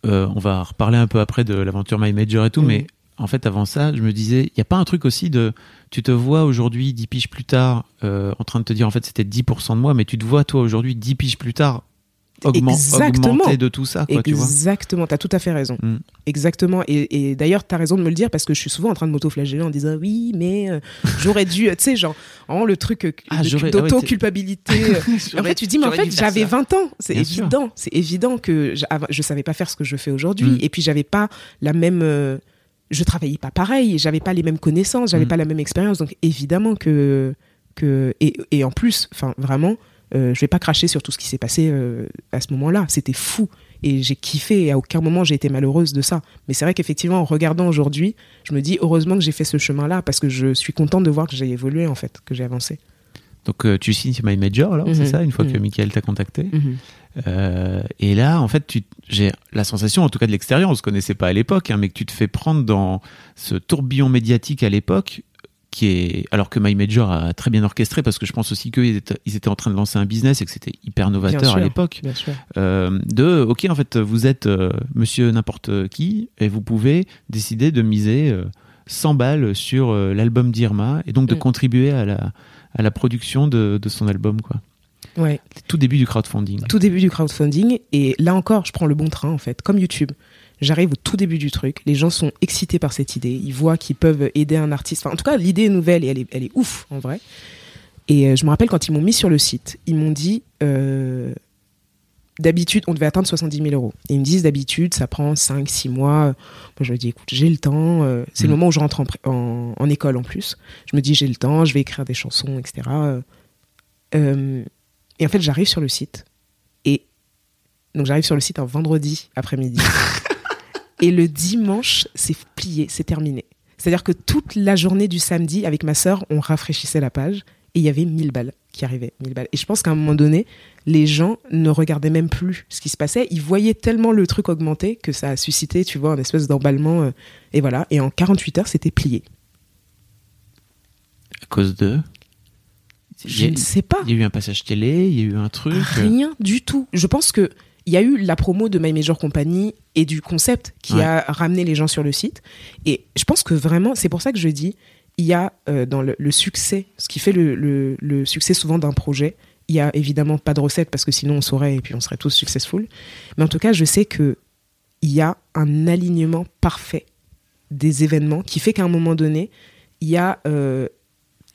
On va reparler un peu après de l'aventure My Major et tout, Mhm. mais en fait, avant ça, je me disais, il n'y a pas un truc aussi de. Tu te vois aujourd'hui, 10 piges plus tard, euh, en train de te dire, en fait, c'était 10% de moi, mais tu te vois, toi, aujourd'hui, 10 piges plus tard, augment- augmenter de tout ça, quoi. Exactement, tu as tout à fait raison. Mm. Exactement. Et, et d'ailleurs, tu as raison de me le dire parce que je suis souvent en train de m'auto-flageller en disant oui, mais euh, j'aurais dû, tu sais, genre, le truc euh, Ah, ah d'auto-culpabilité. en fait, tu dis, mais en fait, j'avais 20 ans. C'est évident. C'est évident que je savais pas faire ce que je fais aujourd'hui. Mm. Et puis, j'avais pas la même. euh, je travaillais pas pareil, j'avais pas les mêmes connaissances, j'avais Mm. pas la même expérience. Donc, évidemment que. que et, et en plus, enfin, vraiment, euh, je vais pas cracher sur tout ce qui s'est passé euh, à ce moment-là. C'était fou. Et j'ai kiffé et à aucun moment j'ai été malheureuse de ça. Mais c'est vrai qu'effectivement, en regardant aujourd'hui, je me dis heureusement que j'ai fait ce chemin-là parce que je suis contente de voir que j'ai évolué en fait, que j'ai avancé. Donc, euh, tu signes My Major, alors, c'est Mhm. ça, une fois que Mhm. Michael t'a contacté? Euh, et là, en fait, j'ai la sensation, en tout cas de l'extérieur, on se connaissait pas à l'époque, hein, mais que tu te fais prendre dans ce tourbillon médiatique à l'époque, qui est, alors que My Major a très bien orchestré, parce que je pense aussi qu'ils étaient, ils étaient en train de lancer un business et que c'était hyper novateur à l'époque. Euh, de, ok, en fait, vous êtes euh, monsieur n'importe qui et vous pouvez décider de miser euh, 100 balles sur l'album d'Irma et donc de Mm. contribuer à la, à la production de, de son album, quoi. Ouais. Tout début du crowdfunding. Tout début du crowdfunding et là encore, je prends le bon train en fait, comme YouTube. J'arrive au tout début du truc, les gens sont excités par cette idée, ils voient qu'ils peuvent aider un artiste. Enfin, en tout cas, l'idée est nouvelle et elle est, elle est ouf en vrai. Et euh, je me rappelle quand ils m'ont mis sur le site, ils m'ont dit euh, d'habitude, on devait atteindre 70 000 euros. Et ils me disent d'habitude, ça prend 5, 6 mois. Moi, je me dis, écoute, j'ai le temps. euh, c'est le Mhm. moment où je rentre en, en, en école en plus. Je me dis, j'ai le temps, je vais écrire des chansons, etc. Euh, et en fait, j'arrive sur le site. Et donc, j'arrive sur le site un vendredi après-midi. et le dimanche, c'est plié, c'est terminé. C'est-à-dire que toute la journée du samedi, avec ma sœur, on rafraîchissait la page et il y avait 1000 balles qui arrivaient. 1000 balles. Et je pense qu'à un moment donné, les gens ne regardaient même plus ce qui se passait. Ils voyaient tellement le truc augmenter que ça a suscité, tu vois, un espèce d'emballement. euh, et voilà. Et en 48 heures, c'était plié. À cause de. Je a, ne sais pas. il y a eu un passage télé, il y a eu un truc. Rien du tout. Je pense que il y a eu la promo de My Major Company et du concept qui Ouais. a ramené les gens sur le site. Et je pense que vraiment, c'est pour ça que je dis, il y a euh, dans le, le succès, ce qui fait le, le- le succès souvent d'un projet, il y a évidemment pas de recette parce que sinon on saurait et puis on serait tous successful. Mais en tout cas, je sais que il y a un alignement parfait des événements qui fait qu'à un moment donné, il y a euh,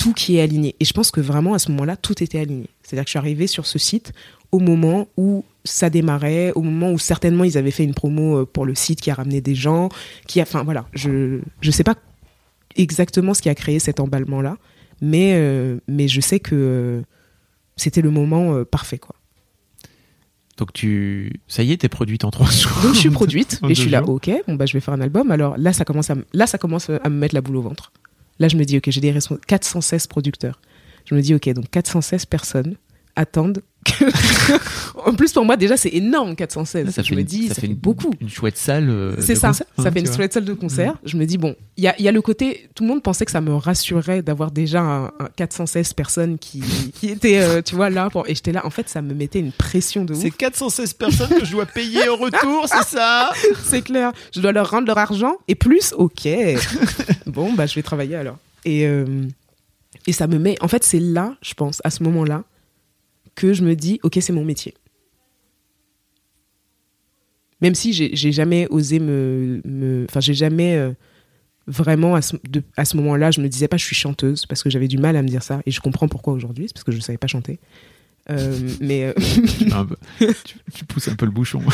tout qui est aligné. Et je pense que vraiment à ce moment-là, tout était aligné. C'est-à-dire que je suis arrivée sur ce site au moment où ça démarrait, au moment où certainement ils avaient fait une promo euh, pour le site qui a ramené des gens, qui a, enfin voilà, je je sais pas exactement ce qui a créé cet emballement-là. Mais, euh, mais je sais que euh, c'était le moment euh, parfait, quoi. Donc tu, ça y est, t'es produite en trois jours. Donc je suis produite et je suis là, ok, bon bah je vais faire un album. Alors là ça commence à, m- là ça commence à me mettre la boule au ventre. Là je me dis ok, j'ai des respons- 416 producteurs. Je me dis ok, donc 416 personnes attendent. que- en plus pour moi déjà c'est énorme 416. Ça je fait me une- dis ça, fait fait une, beaucoup. Une chouette salle. euh, C'est ça, concert, ça hein, fait une vois. chouette salle de concert. Je me dis, bon, il y a, il y a le côté, tout le monde pensait que ça me rassurait d'avoir déjà un, un 416 personnes qui, qui étaient, euh, tu vois, là. Pour... Et j'étais là, en fait, ça me mettait une pression de ouf. C'est 416 personnes que je dois payer au retour, c'est ça C'est clair. Je dois leur rendre leur argent et plus, ok. bon, bah, je vais travailler alors. Et, euh, et ça me met. En fait, c'est là, je pense, à ce moment-là, que je me dis, ok, c'est mon métier. Même si j'ai jamais osé me. Enfin, j'ai jamais. euh, vraiment, à ce, moment-là, je me disais pas, je suis chanteuse, parce que j'avais du mal à me dire ça. Et je comprends pourquoi aujourd'hui, c'est parce que je savais pas chanter. Euh, mais. euh, tu, tu- tu pousses un peu le bouchon.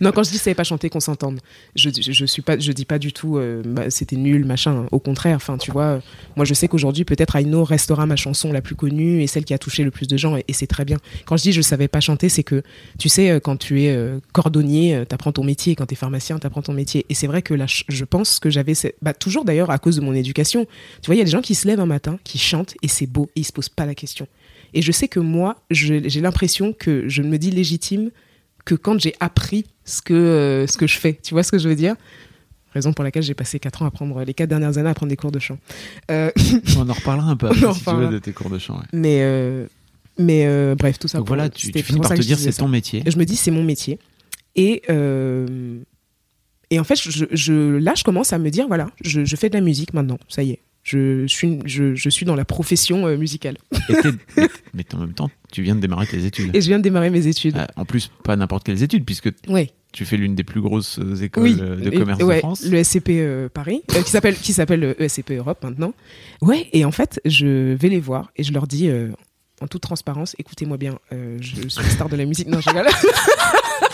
Non, quand je dis je savais pas chanter, qu'on s'entende. Je, je, je suis pas, je dis pas du tout, euh, bah, c'était nul, machin. Au contraire, enfin, tu vois, moi je sais qu'aujourd'hui peut-être Aino restera ma chanson la plus connue et celle qui a touché le plus de gens, et, et c'est très bien. Quand je dis je savais pas chanter, c'est que tu sais, euh, quand tu es cordonnier, euh, t'apprends ton métier. Quand t'es pharmacien, t'apprends ton métier. Et c'est vrai que là, je- pense que j'avais, bah, toujours d'ailleurs à cause de mon éducation. Tu vois, il y a des gens qui se lèvent un matin, qui chantent et c'est beau et ils se posent pas la question. Et je sais que moi, j'ai l'impression que je me dis légitime que quand j'ai appris ce que, euh, ce que je fais. Tu vois ce que je veux dire? Raison pour laquelle j'ai passé 4 ans à prendre, les 4 dernières années à prendre des cours de chant. Euh, On en reparlera un peu après, si tu veux, de tes cours de chant. ouais. mais euh, mais bref, tout ça. Donc pour- voilà, tu, finis par te dire c'est ton métier. Je me dis, c'est mon métier. Et, et en fait, je, je- là, je commence à me dire, voilà, je, je fais de la musique maintenant. Ça y est. Je suis, je, je suis dans la profession euh, musicale. Et mais en même temps, tu viens de démarrer tes études. Et je viens de démarrer mes études. Ah, en plus, pas n'importe quelles études, puisque ouais. tu fais l'une des plus grosses euh, écoles Oui. euh, de Et- commerce ouais, de France. Le SCP euh, Paris, euh, qui s'appelle qui s'appelle euh, ESCP Europe maintenant. Ouais. Et en fait, je vais les voir et je leur dis. euh, en toute transparence, écoutez-moi bien, euh, je suis star de la musique. Non, je rigole.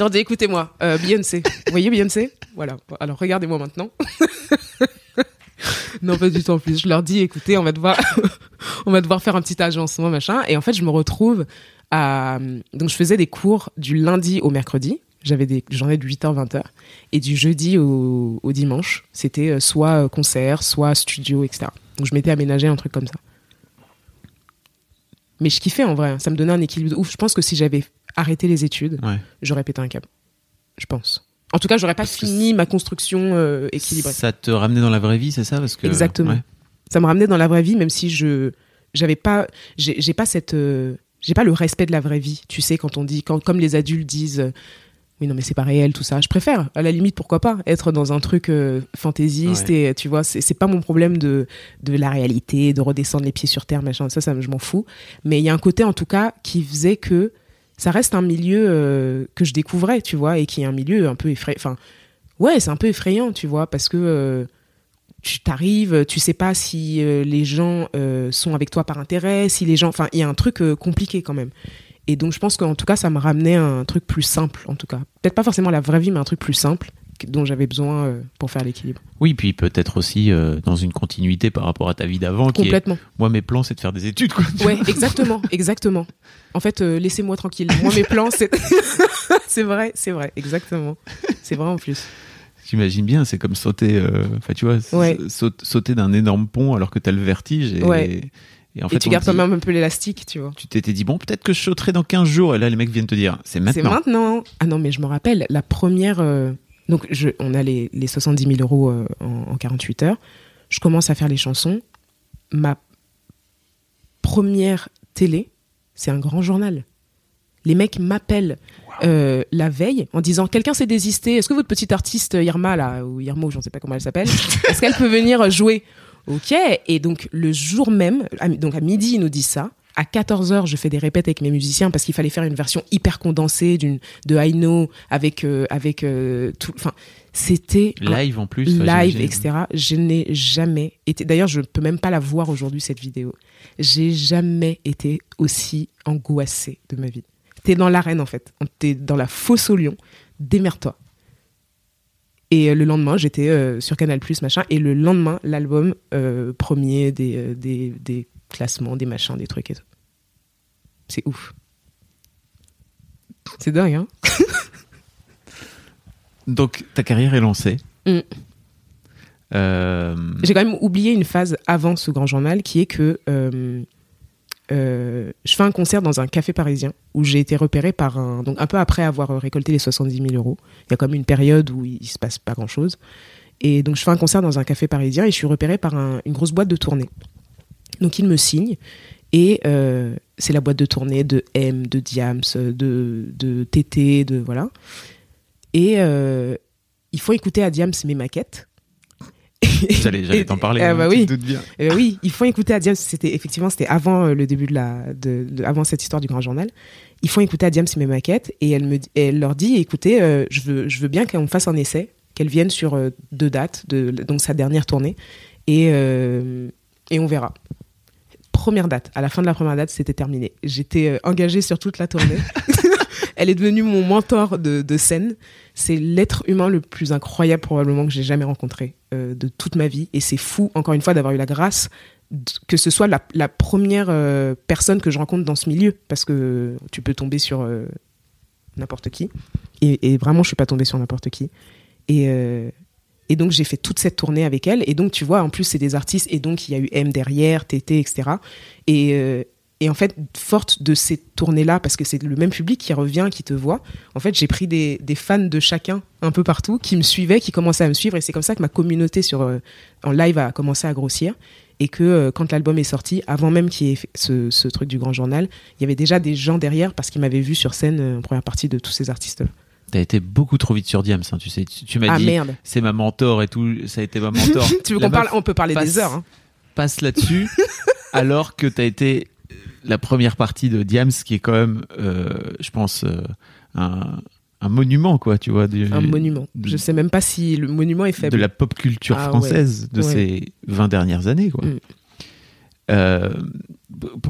Leur dis, écoutez-moi, euh, Beyoncé. Vous voyez Beyoncé? Voilà. Alors regardez-moi maintenant. non, pas du tout en plus. Je leur dis, écoutez, on va devoir, on va devoir faire un petit agencement, machin. Et en fait, je me retrouve à, donc je faisais des cours du lundi au mercredi. J'avais des journées de 8h, 20h. Et du jeudi au, au dimanche, c'était euh, soit euh, concert, soit studio, etc. Donc je m'étais aménagé un truc comme ça. Mais je kiffais en vrai. Ça me donnait un équilibre de ouf. Je pense que si j'avais arrêté les études, Ouais. j'aurais pété un câble. Je pense. En tout cas, j'aurais pas Parce fini ma construction euh, équilibrée. Ça te ramenait dans la vraie vie, c'est ça Parce que, Exactement. ouais. Ça me ramenait dans la vraie vie, même si je j'avais pas j'ai pas cette euh, j'ai pas le respect de la vraie vie. Tu sais quand on dit quand comme les adultes disent euh, oui non mais c'est pas réel tout ça. Je préfère à la limite pourquoi pas être dans un truc fantaisiste Ouais. et tu vois c'est c'est pas mon problème de de la réalité, de redescendre les pieds sur terre machin ça ça je m'en fous. Mais il y a un côté en tout cas qui faisait que ça reste un milieu euh, que je découvrais, tu vois, et qui est un milieu un peu effrayant. Enfin, ouais, c'est un peu effrayant, tu vois, parce que euh, tu t'arrives, tu sais pas si euh, les gens sont avec toi par intérêt, si les gens. Enfin, il y a un truc compliqué quand même. Et donc, je pense qu'en tout cas, ça me ramenait un truc plus simple, en tout cas. Peut-être pas forcément la vraie vie, mais un truc plus simple dont j'avais besoin euh, pour faire l'équilibre. Oui, puis peut-être aussi euh, dans une continuité par rapport à ta vie d'avant. qui est- Complètement. Moi, mes plans, c'est de faire des études. Quoi. Ouais, exactement, exactement. En fait, euh, laissez-moi tranquille. Moi, mes plans, c'est. c'est vrai, c'est vrai, exactement. C'est vrai en plus. J'imagine bien, c'est comme sauter, enfin tu vois, Ouais. sauter d'un énorme pont alors que t'as le vertige. Et, Ouais. et en Et fait, tu on gardes quand même un peu l'élastique, tu vois. tu t'étais dit, bon, peut-être que je sauterai dans 15 jours. Et là, les mecs viennent te dire, c'est C'est maintenant. maintenant. Ah non, mais je me rappelle, la première. euh, donc, je, on a les, les 70 000 euros euh, en, en 48 heures. Je commence à faire les chansons. Ma première télé, c'est un grand journal. Les mecs m'appellent euh, la veille en disant Quelqu'un s'est désisté. Est-ce que votre petite artiste Irma, là, ou Irma, ou je ne sais pas comment elle s'appelle, est-ce qu'elle peut venir jouer? Ok. Et donc, le jour même, à, donc à midi, ils nous disent ça. À 14h, je fais des répètes avec mes musiciens parce qu'il fallait faire une version hyper condensée d'une de I Know avec euh, avec euh, tout. Enfin, c'était un Live en plus. live, etc. Je n'ai jamais été. D'ailleurs, je peux même pas la voir aujourd'hui cette vidéo. J'ai jamais été aussi angoissée de ma vie. T'es dans l'arène en fait. T'es dans la fosse au lion. Démerde-toi. Et euh, le lendemain, j'étais euh, sur Canal machin. Et le lendemain, l'album euh, premier des, des, des classements, des machins, des trucs et tout. C'est ouf. C'est dingue, hein Donc, ta carrière est lancée. Mm. Euh, J'ai quand même oublié une phase avant ce grand journal qui est que euh, euh, je fais un concert dans un café parisien où j'ai été repéré par un. Donc, un peu après avoir récolté les 70 000 euros. Il y a comme une période où il, se passe pas grand chose. Et donc, je fais un concert dans un café parisien et je suis repéré par un- une grosse boîte de tournée. Donc, il me signe et euh, c'est la boîte de tournée de M, de Diams, de, de TT, de. Voilà. Et euh, il faut écouter à Diams mes maquettes. J'allais t'en parler. Ah hein, bah oui. bien. Euh, oui, il faut écouter à Diams. C'était effectivement c'était avant euh, le début de la, de, de- avant cette histoire du grand journal. Il faut écouter à Diams mes maquettes et elle me, elle leur dit écoutez, euh, je veux, je veux bien qu'on fasse un essai, qu'elle vienne sur euh, deux dates, de, donc sa dernière tournée et et on verra. Première date, à la fin de la première date, c'était terminé. J'étais euh, engagée sur toute la tournée. Elle est devenue mon mentor de, de scène. C'est l'être humain le plus incroyable probablement que j'ai jamais rencontré euh, de toute ma vie. Et c'est fou, encore une fois, d'avoir eu la grâce que ce soit la, la première euh, personne que je rencontre dans ce milieu. Parce que tu peux tomber sur euh, n'importe qui. Et, et vraiment, je suis pas tombée sur n'importe qui. Et, et donc, j'ai fait toute cette tournée avec elle. Et donc, tu vois, en plus, c'est des artistes. Et donc, il y a eu M derrière, TT, etc. Et, euh, et en fait, forte de ces tournées-là, parce que c'est le même public qui revient, qui te voit, en fait, j'ai pris des, des fans de chacun un peu partout qui me suivaient, qui commençaient à me suivre. Et c'est comme ça que ma communauté sur, euh, en live a commencé à grossir. Et que euh, quand l'album est sorti, avant même qu'il y ait ce, ce truc du grand journal, il y avait déjà des gens derrière parce qu'ils m'avaient vu sur scène en première partie de tous ces artistes-là. T'as été beaucoup trop vite sur Diams, hein, tu sais. Tu, tu m'as Ah dit, merde. c'est ma mentor et tout, ça a été ma mentor. tu veux qu'on parle On peut parler passe- des heures. hein. Passe là-dessus, alors que t'as été la première partie de Diams, qui est quand même, euh, je pense, euh, un, un monument, quoi, tu vois. du- Un monument. de- Je sais même pas si le monument est de faible. la pop culture Ah ouais. française de Ouais. ces 20 dernières années, quoi. Mm. Euh,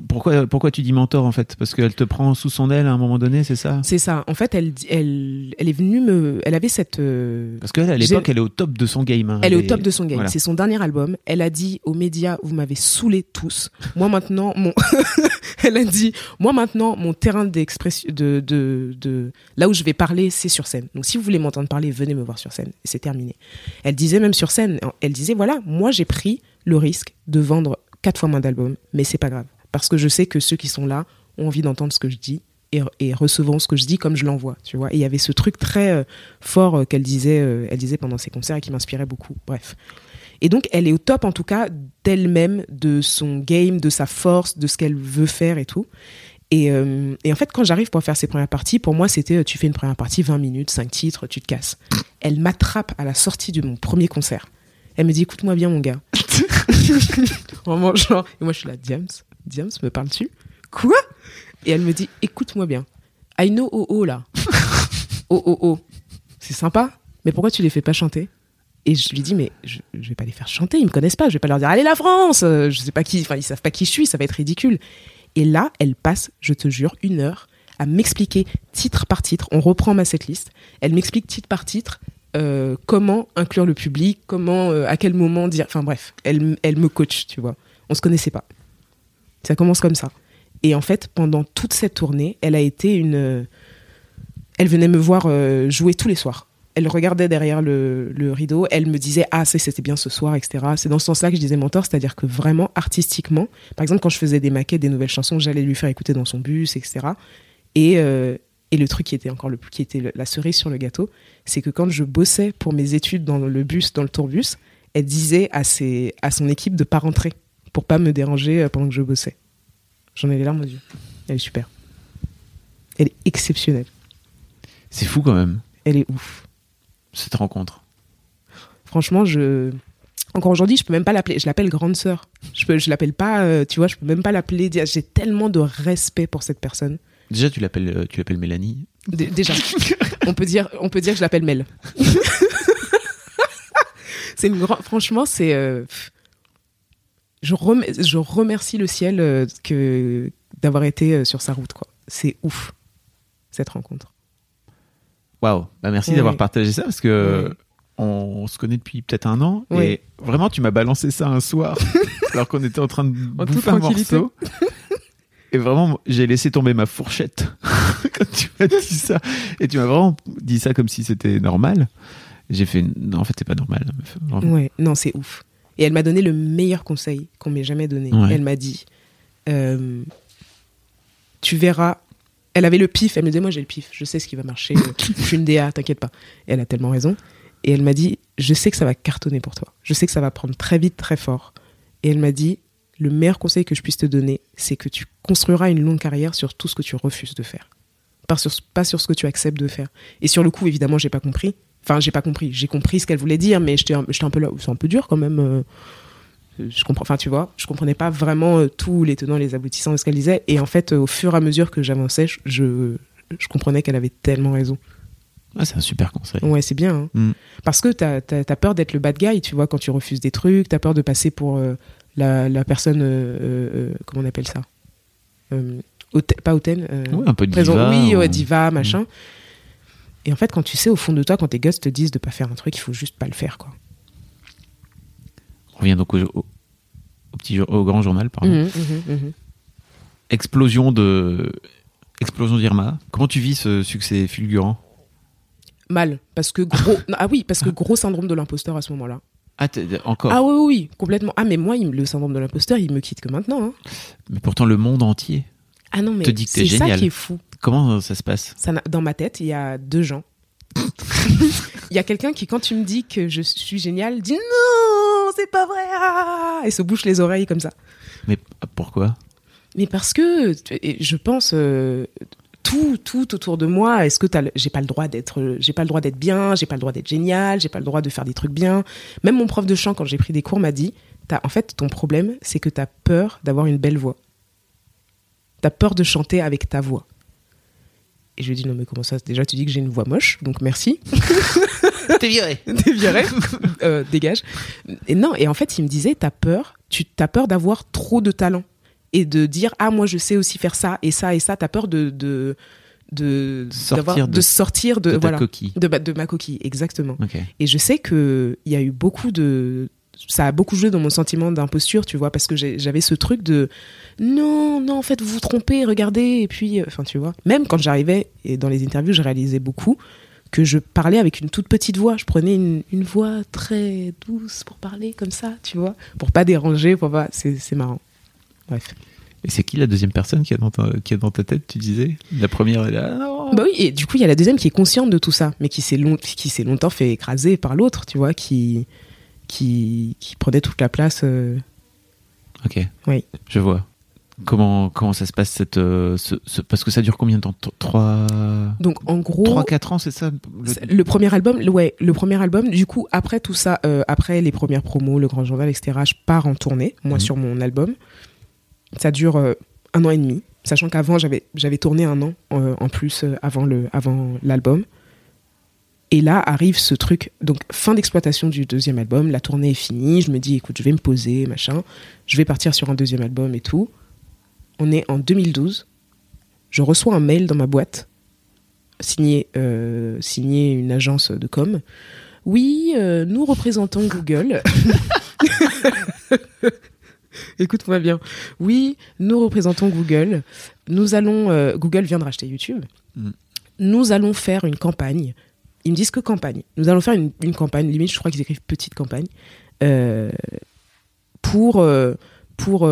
pourquoi, pourquoi tu dis mentor en fait? Parce qu'elle te prend sous son aile à un moment donné, c'est ça? C'est ça. En fait, elle, elle, elle est venue me. Elle avait cette. euh, Parce qu'elle, à l'époque, elle est au top de son game. hein. Elle est au top de son game. voilà. C'est son dernier album. Elle a dit aux médias, vous m'avez saoulé tous. Moi maintenant, mon, elle a dit, moi maintenant, mon terrain d'expression, de, de, de, là où je vais parler, c'est sur scène. Donc si vous voulez m'entendre parler, venez me voir sur scène. C'est terminé. Elle disait même sur scène, elle disait, voilà, moi j'ai pris le risque de vendre quatre fois moins d'albums, mais c'est pas grave. Parce que je sais que ceux qui sont là ont envie d'entendre ce que je dis et, et recevant ce que je dis comme je l'envoie, tu vois. Et il y avait ce truc très euh, fort euh, qu'elle disait, euh, elle disait pendant ses concerts et qui m'inspirait beaucoup. Bref. Et donc, elle est au top, en tout cas, d'elle-même, de son game, de sa force, de ce qu'elle veut faire et tout. Et, et en fait, quand j'arrive pour faire ces premières parties, pour moi, c'était tu fais une première partie, 20 minutes, 5 titres, tu te casses. Elle m'attrape à la sortie de mon premier concert. Elle me dit écoute-moi bien, mon gars. Vraiment, genre. Et moi, je suis là, Diams, Diams, me parles-tu? Quoi? Et elle me dit écoute-moi bien. I know oh oh là. oh oh oh. C'est sympa, mais pourquoi tu les fais pas chanter? Et je lui dis, mais je, je vais pas les faire chanter, ils me connaissent pas, je vais pas leur dire, allez la France, je sais pas qui, enfin, ils savent pas qui je suis, ça va être ridicule. Et là, elle passe, je te jure, une heure à m'expliquer titre par titre, on reprend ma setlist, elle m'explique titre par titre euh, comment inclure le public, comment, euh, à quel moment dire, enfin bref, elle, elle me coach, tu vois. On se connaissait pas. Ça commence comme ça. Et en fait, pendant toute cette tournée, elle a été une. euh, Elle venait me voir jouer tous les soirs. Elle regardait derrière le, le rideau, elle me disait Ah, c'était bien ce soir, etc. C'est dans ce sens-là que je disais mentor, c'est-à-dire que vraiment, artistiquement, par exemple, quand je faisais des maquettes, des nouvelles chansons, j'allais lui faire écouter dans son bus, etc. Et, et le truc qui était encore le plus, qui était la cerise sur le gâteau, c'est que quand je bossais pour mes études dans le bus, dans le tourbus, elle disait à, ses, à son équipe de pas rentrer pour pas me déranger euh, pendant que je bossais. J'en ai les larmes aux yeux. Elle est super. Elle est exceptionnelle. C'est fou quand même, Elle est ouf. cette rencontre. Franchement, je. Encore aujourd'hui, je peux même pas l'appeler. Je l'appelle grande sœur. Je peux, je l'appelle pas. euh, tu vois, je peux même pas l'appeler. J'ai tellement de respect pour cette personne. Déjà, tu l'appelles, euh, tu l'appelles Mélanie. Dé- déjà, on peut dire, on peut dire que je l'appelle Mel. c'est une grande. Franchement, c'est. euh, je, rem- je remercie le ciel euh, que d'avoir été euh, sur sa route. quoi. C'est ouf cette rencontre. Waouh, bah merci Ouais. d'avoir partagé ça parce que Ouais. on se connaît depuis peut-être un an. Et vraiment, tu m'as balancé ça un soir, alors qu'on était en train de En bouffer un morceau. Et vraiment, j'ai laissé tomber ma fourchette quand tu m'as dit ça. Et tu m'as vraiment dit ça comme si c'était normal. J'ai fait, non, en fait, c'est pas normal. Ouais, non, c'est ouf. Et elle m'a donné le meilleur conseil qu'on m'ait jamais donné. Ouais. Elle m'a dit, euh, tu verras. Elle avait le pif. Elle me disait, moi j'ai le pif. Je sais ce qui va marcher. je suis une DA, t'inquiète pas. Et elle a tellement raison. Et elle m'a dit, je sais que ça va cartonner pour toi. Je sais que ça va prendre très vite, très fort. Et elle m'a dit, le meilleur conseil que je puisse te donner, c'est que tu construiras une longue carrière sur tout ce que tu refuses de faire. Pas sur, pas sur ce que tu acceptes de faire. Et sur le coup, évidemment, j'ai pas compris. Enfin, j'ai pas compris. J'ai compris ce qu'elle voulait dire, mais j'étais un, peu là. C'est un peu dur quand même. euh, Je comprends. Enfin, tu vois, je comprenais pas vraiment euh, tous les tenants, les aboutissants de ce qu'elle disait. Et en fait, euh, au fur et à mesure que j'avançais, je, je, comprenais qu'elle avait tellement raison. Ah, c'est un super conseil. Ouais, c'est bien. hein. Mm. Parce que t'as as, peur d'être le bad guy, tu vois, quand tu refuses des trucs. T'as peur de passer pour euh, la, la personne. euh, euh, euh, comment on appelle ça haute- Pas hautaine. Ouais, un peu de présent- diva, Oui, ouais, diva, machin. Et en fait, quand tu sais au fond de toi, quand tes gosses te disent de pas faire un truc, il faut juste pas le faire, quoi. On revient donc au, au- au petit, au grand journal, pardon. Mhm, mhm, mhm. Explosion de, explosion d'Irma. Comment tu vis ce succès fulgurant? Mal, parce que gros. non, ah oui, parce que gros syndrome de l'imposteur à ce moment-là. Ah, encore. Ah oui, oui, complètement. Ah, mais moi, il le syndrome de l'imposteur, il me quitte que maintenant. hein. Mais pourtant, le monde entier. Ah non, mais Te dit que c'est ça génial. qui est fou. Comment ça se passe? Ça dans ma tête, il y a deux gens. Il y a quelqu'un qui, quand tu me dis que je suis génial, dit non, c'est pas vrai, ah et se bouche les oreilles comme ça. Mais pourquoi? Mais parce que je pense euh, tout, tout autour de moi. Est-ce que j'ai pas le droit d'être, j'ai pas le droit d'être bien, j'ai pas le droit d'être génial, j'ai pas le droit de faire des trucs bien. Même mon prof de chant, quand j'ai pris des cours, m'a dit, t'as, en fait, ton problème, c'est que t'as peur d'avoir une belle voix. T'as peur de chanter avec ta voix. Et je lui ai dit non mais comment ça Déjà tu dis que j'ai une voix moche, donc merci. T'es viré. T'es viré, Euh, dégage. Et non, et en fait, il me disait, t'as peur, tu as peur d'avoir trop de talent et de dire ah moi je sais aussi faire ça et ça et ça. T'as peur de de de Sortir de- de sortir de, voilà coquille. de, ma- de ma coquille exactement. Et je sais que il y a eu beaucoup de ça a beaucoup joué dans mon sentiment d'imposture, tu vois, parce que j'avais ce truc de non, non, en fait, vous vous trompez, regardez, et puis, euh, enfin, tu vois, même quand j'arrivais et dans les interviews, je réalisais beaucoup que je parlais avec une toute petite voix. Je prenais une, une voix très douce pour parler comme ça, tu vois, pour pas déranger, pour pas. C'est marrant. Bref. Et c'est qui la deuxième personne qui est dans ta, qui est dans ta tête, tu disais? La première, elle est là, non. Bah oui, et du coup, il y a la deuxième qui est consciente de tout ça, mais qui s'est long, qui s'est longtemps fait écraser par l'autre, tu vois, qui, qui, qui prenait toute la place. euh, Ok. Oui. Je vois. Comment, comment ça se passe cette, euh, ce- ce- parce que ça dure combien de temps? 3 Donc, en gros. 3 4 ans, c'est ça? Le- premier album, ouais, le premier album. Du coup, après tout ça, euh, après les premières promos, le grand journal, etc., je pars en tournée, moi, Mhm. sur mon album. Ça dure euh, un an et demi, sachant qu'avant, j'avais, tourné un an euh, en plus euh, avant, l'album. Et là arrive ce truc, donc fin d'exploitation du deuxième album, la tournée est finie, je me dis, écoute, je vais me poser, machin, je vais partir sur un deuxième album et tout. On est en 2012, je reçois un mail dans ma boîte signé, une agence de com. Oui, nous représentons Google. Écoute-moi bien. Oui, nous représentons Google. Nous allons. euh, Google vient de racheter YouTube. Mm. Nous allons faire une campagne. Ils me disent que campagne. Nous allons faire une, une campagne. Limite, je crois qu'ils écrivent petite campagne. euh, pour. euh, pour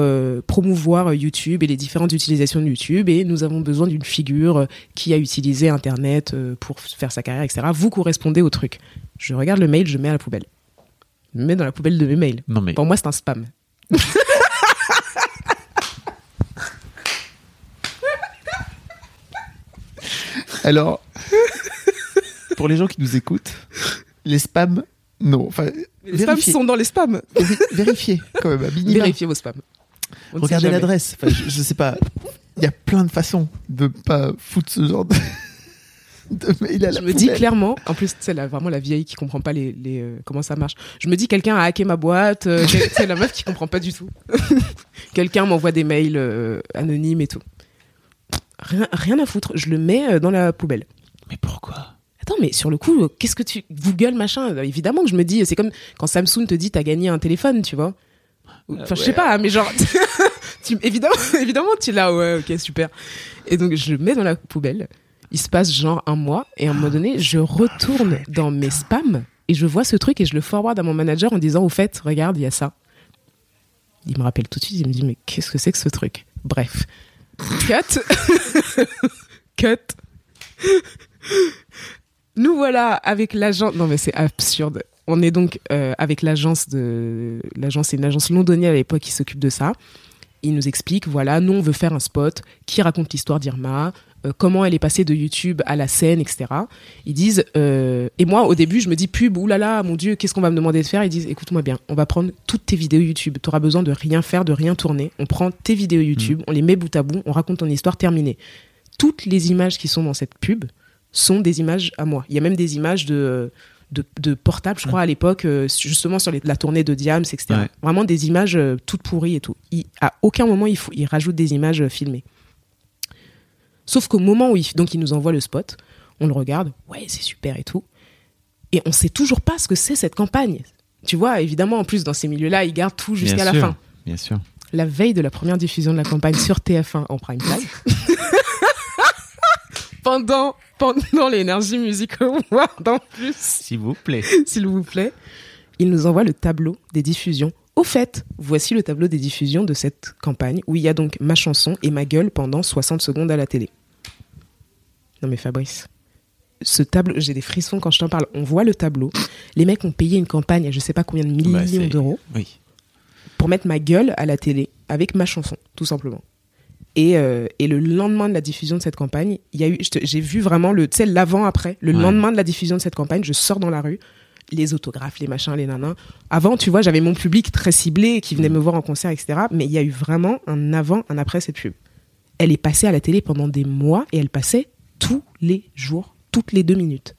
promouvoir YouTube et les différentes utilisations de YouTube et nous avons besoin d'une figure qui a utilisé Internet pour faire sa carrière, etc. Vous correspondez au truc. Je regarde le mail, je mets à la poubelle. Je mets dans la poubelle de mes mails. Non mais Pour moi, c'est un spam. alors pour les gens qui nous écoutent, les spams non, enfin Les spams vérifiez, sont dans les spams. Véri- vérifiez quand même à minima. Vérifiez vos spams. On Regardez l'adresse. Enfin, je, je sais pas. Il y a plein de façons de pas foutre ce genre de, de mail à la Je me dis clairement, en plus, c'est vraiment la vieille qui comprend pas les, les, euh, comment ça marche. Je me dis, quelqu'un a hacké ma boîte, euh, c'est la meuf qui comprend pas du tout. quelqu'un m'envoie des mails euh, anonymes et tout. Rien, rien à foutre, je le mets euh, dans la poubelle. Mais pourquoi? Attends, mais sur le coup, qu'est-ce que tu Google machin Évidemment que je me dis, c'est comme quand Samsung te dit t'as gagné un téléphone, tu vois. Enfin, je sais pas, mais genre, tu, évidemment, évidemment, tu là, ouais, ok, super. Et donc, je le mets dans la poubelle. Il se passe genre un mois, et à un moment donné, je retourne dans mes spams, et je vois ce truc, et je le forward à mon manager en disant, au fait, regarde, il y a ça. Il me rappelle tout de suite, il me dit, mais qu'est-ce que c'est que ce truc? Bref. Cut. Cut. Nous voilà avec l'agent. Non mais c'est absurde. On est donc euh, avec l'agence de l'agence, c'est une agence londonienne à l'époque qui s'occupe de ça. Il nous explique, voilà, nous on veut faire un spot qui raconte l'histoire d'Irma, euh, comment elle est passée de YouTube à la scène, etc. Ils disent, euh, et moi au début je me dis pub, oulala, mon dieu, qu'est-ce qu'on va me demander de faire? Ils disent, écoute-moi bien, on va prendre toutes tes vidéos YouTube. Tu auras besoin de rien faire, de rien tourner. On prend tes vidéos YouTube, on les met bout à bout, on raconte ton histoire terminée. Toutes les images qui sont dans cette pub sont des images à moi. Il y a même des images de de, de portable, je crois, à l'époque, euh, justement sur les- la tournée de Diams, etc. Ouais. Vraiment des images euh, toutes pourries et tout. Il, à aucun moment, il, faut, il rajoute des images euh, filmées. Sauf qu'au moment où il, donc il nous envoie le spot, on le regarde, ouais, c'est super et tout. Et on sait toujours pas ce que c'est cette campagne. Tu vois, évidemment, en plus, dans ces milieux-là, ils gardent tout jusqu'à la sûr, fin. Bien sûr. La veille de la première diffusion de la campagne sur TF1 en prime time. pendant, pendant l'énergie Music Award en plus S'il vous plaît. s'il vous plaît, il nous envoie le tableau des diffusions. Au fait, voici le tableau des diffusions de cette campagne où il y a donc ma chanson et ma gueule pendant 60 secondes à la télé. Non mais Fabrice, ce tableau, j'ai des frissons quand je t'en parle. On voit le tableau. Les mecs ont payé une campagne à je sais pas combien de millions Bah, c'est- d'euros Oui. pour mettre ma gueule à la télé avec ma chanson, tout simplement. Et, euh, et le lendemain de la diffusion de cette campagne, il y a eu, j'ai vu vraiment le, tu sais, l'avant-après. Le Ouais. lendemain de la diffusion de cette campagne, je sors dans la rue, les autographes, les machins, les nanas. Avant, tu vois, j'avais mon public très ciblé qui venait me voir en concert, etc. Mais il y a eu vraiment un avant, un après cette pub. Elle est passée à la télé pendant des mois et elle passait tous les jours, toutes les deux minutes.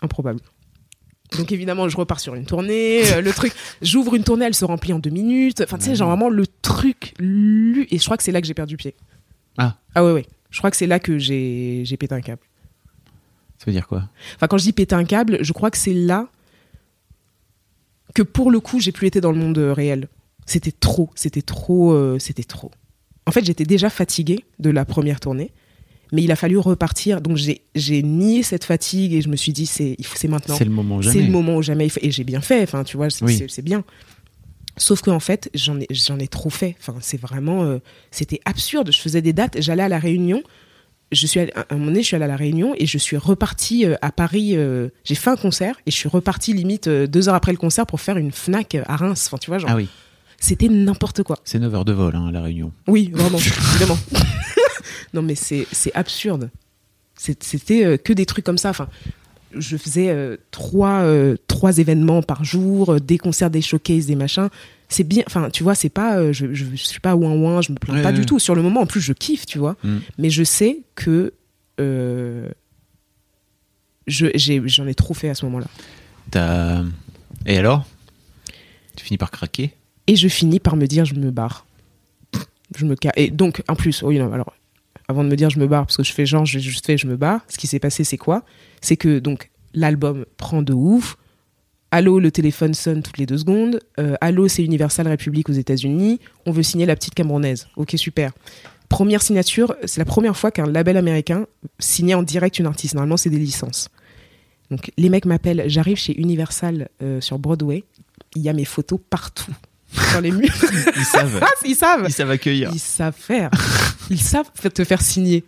Improbable. Donc évidemment, je repars sur une tournée, euh, le truc, j'ouvre une tournée, elle se remplit en deux minutes. Enfin, tu sais, genre vraiment le truc lu. Et je crois que c'est là que j'ai perdu pied. Ah, Ah ouais, ouais. Je crois que c'est là que j'ai j'ai pété un câble. Ça veut dire quoi? Enfin, quand je dis péter un câble, je crois que c'est là que pour le coup, j'ai plus été dans le monde euh, réel. C'était trop, c'était trop, euh, c'était trop. En fait, j'étais déjà fatiguée de la première tournée, mais il a fallu repartir. Donc j'ai nié cette fatigue et je me suis dit c'est maintenant. C'est le moment jamais. C'est le moment où jamais et j'ai bien fait. Enfin, tu vois, c'est Oui. bien. Sauf qu'en fait, j'en ai ai trop fait. Enfin, c'est vraiment euh, c'était absurde. Je faisais des dates, j'allais à la Réunion. Je suis allée- à un moment donné, je suis allée à la Réunion et je suis repartie euh, à Paris. euh, j'ai fait un concert et je suis repartie limite euh, deux heures après le concert pour faire une Fnac à Reims. Enfin, tu vois, genre, Ah oui, c'était n'importe quoi. c'est 9 heures de vol hein, à La Réunion. Oui, vraiment, évidemment. non, mais c'est c'est absurde. C'était que des trucs comme ça. Enfin, je faisais euh, trois, euh, trois événements par jour, des concerts, des showcases, des machins. C'est bien. Enfin, tu vois, c'est pas. euh, je, je, je suis pas ouin ouin, je me plains Ouais, pas ouais. du tout. Sur le moment, en plus, je kiffe, tu vois. Mm. Mais je sais que. euh, je- J'en ai, trop fait à ce moment-là. T'as- Et alors? Tu finis par craquer? Et je finis par me dire, je me barre. Je me Et donc, en plus, oui, non, alors, avant de me dire je me barre, parce que je fais genre, j'ai juste fait je me barre, ce qui s'est passé, c'est quoi? C'est que, donc, l'album prend de ouf. Allô, le téléphone sonne toutes les deux secondes. Euh, Allô, c'est Universal Republic aux États-Unis. On veut signer la petite camerounaise. Ok, super. Première signature, c'est la première fois qu'un label américain signait en direct une artiste. Normalement, c'est des licences. Donc, les mecs m'appellent. J'arrive chez Universal euh, sur Broadway. Il y a mes photos partout. Sur les murs. Ils savent. Ils savent. Ils savent accueillir. Ils savent faire. Ils savent te faire signer.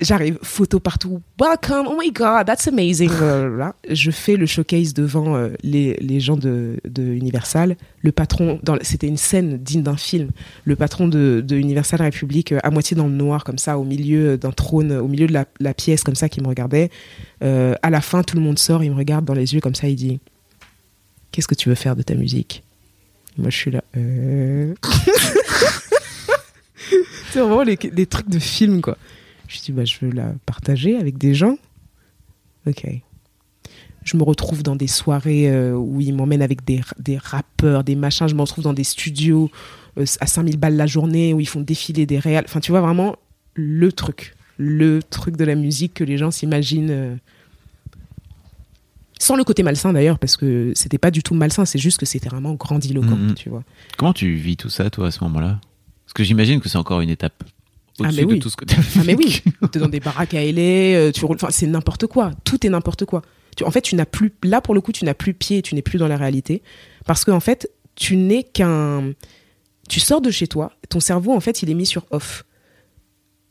J'arrive, photo partout. Welcome, oh my god, that's amazing. Blablabla. Je fais le showcase devant euh, les, les gens de, de Universal. Le patron, c'était une scène digne d'un film. Le patron de, de Universal République, euh, à moitié dans le noir, comme ça, au milieu d'un trône, au milieu de la, la pièce, comme ça, qui me regardait. Euh, à la fin, tout le monde sort, il me regarde dans les yeux, comme ça, il dit Qu'est-ce que tu veux faire de ta musique? Moi, je suis là. Euh... C'est vraiment les, des trucs de film, quoi. Je dis, bah, je veux la partager avec des gens. Ok. Je me retrouve dans des soirées euh, où ils m'emmènent avec des, des rappeurs, des machins. Je me retrouve dans des studios euh, à 5000 balles la journée où ils font défiler des réals. Enfin, tu vois, vraiment le truc. le truc de la musique que les gens s'imaginent. euh, Sans le côté malsain d'ailleurs, parce que c'était pas du tout malsain, c'est juste que c'était vraiment grandiloquent, Mhm. tu vois. Comment tu vis tout ça, toi, à ce moment-là? Parce que j'imagine que c'est encore une étape au-dessus mais oui. de tout ce que tu as Ah mais oui, t'es dans des baraques à LA, euh, tu roules, enfin c'est n'importe quoi, tout est n'importe quoi. Tu, en fait, tu n'as plus, là pour le coup, tu n'as plus pied, tu n'es plus dans la réalité, parce que en fait, tu n'es qu'un, tu sors de chez toi, ton cerveau en fait, il est mis sur off.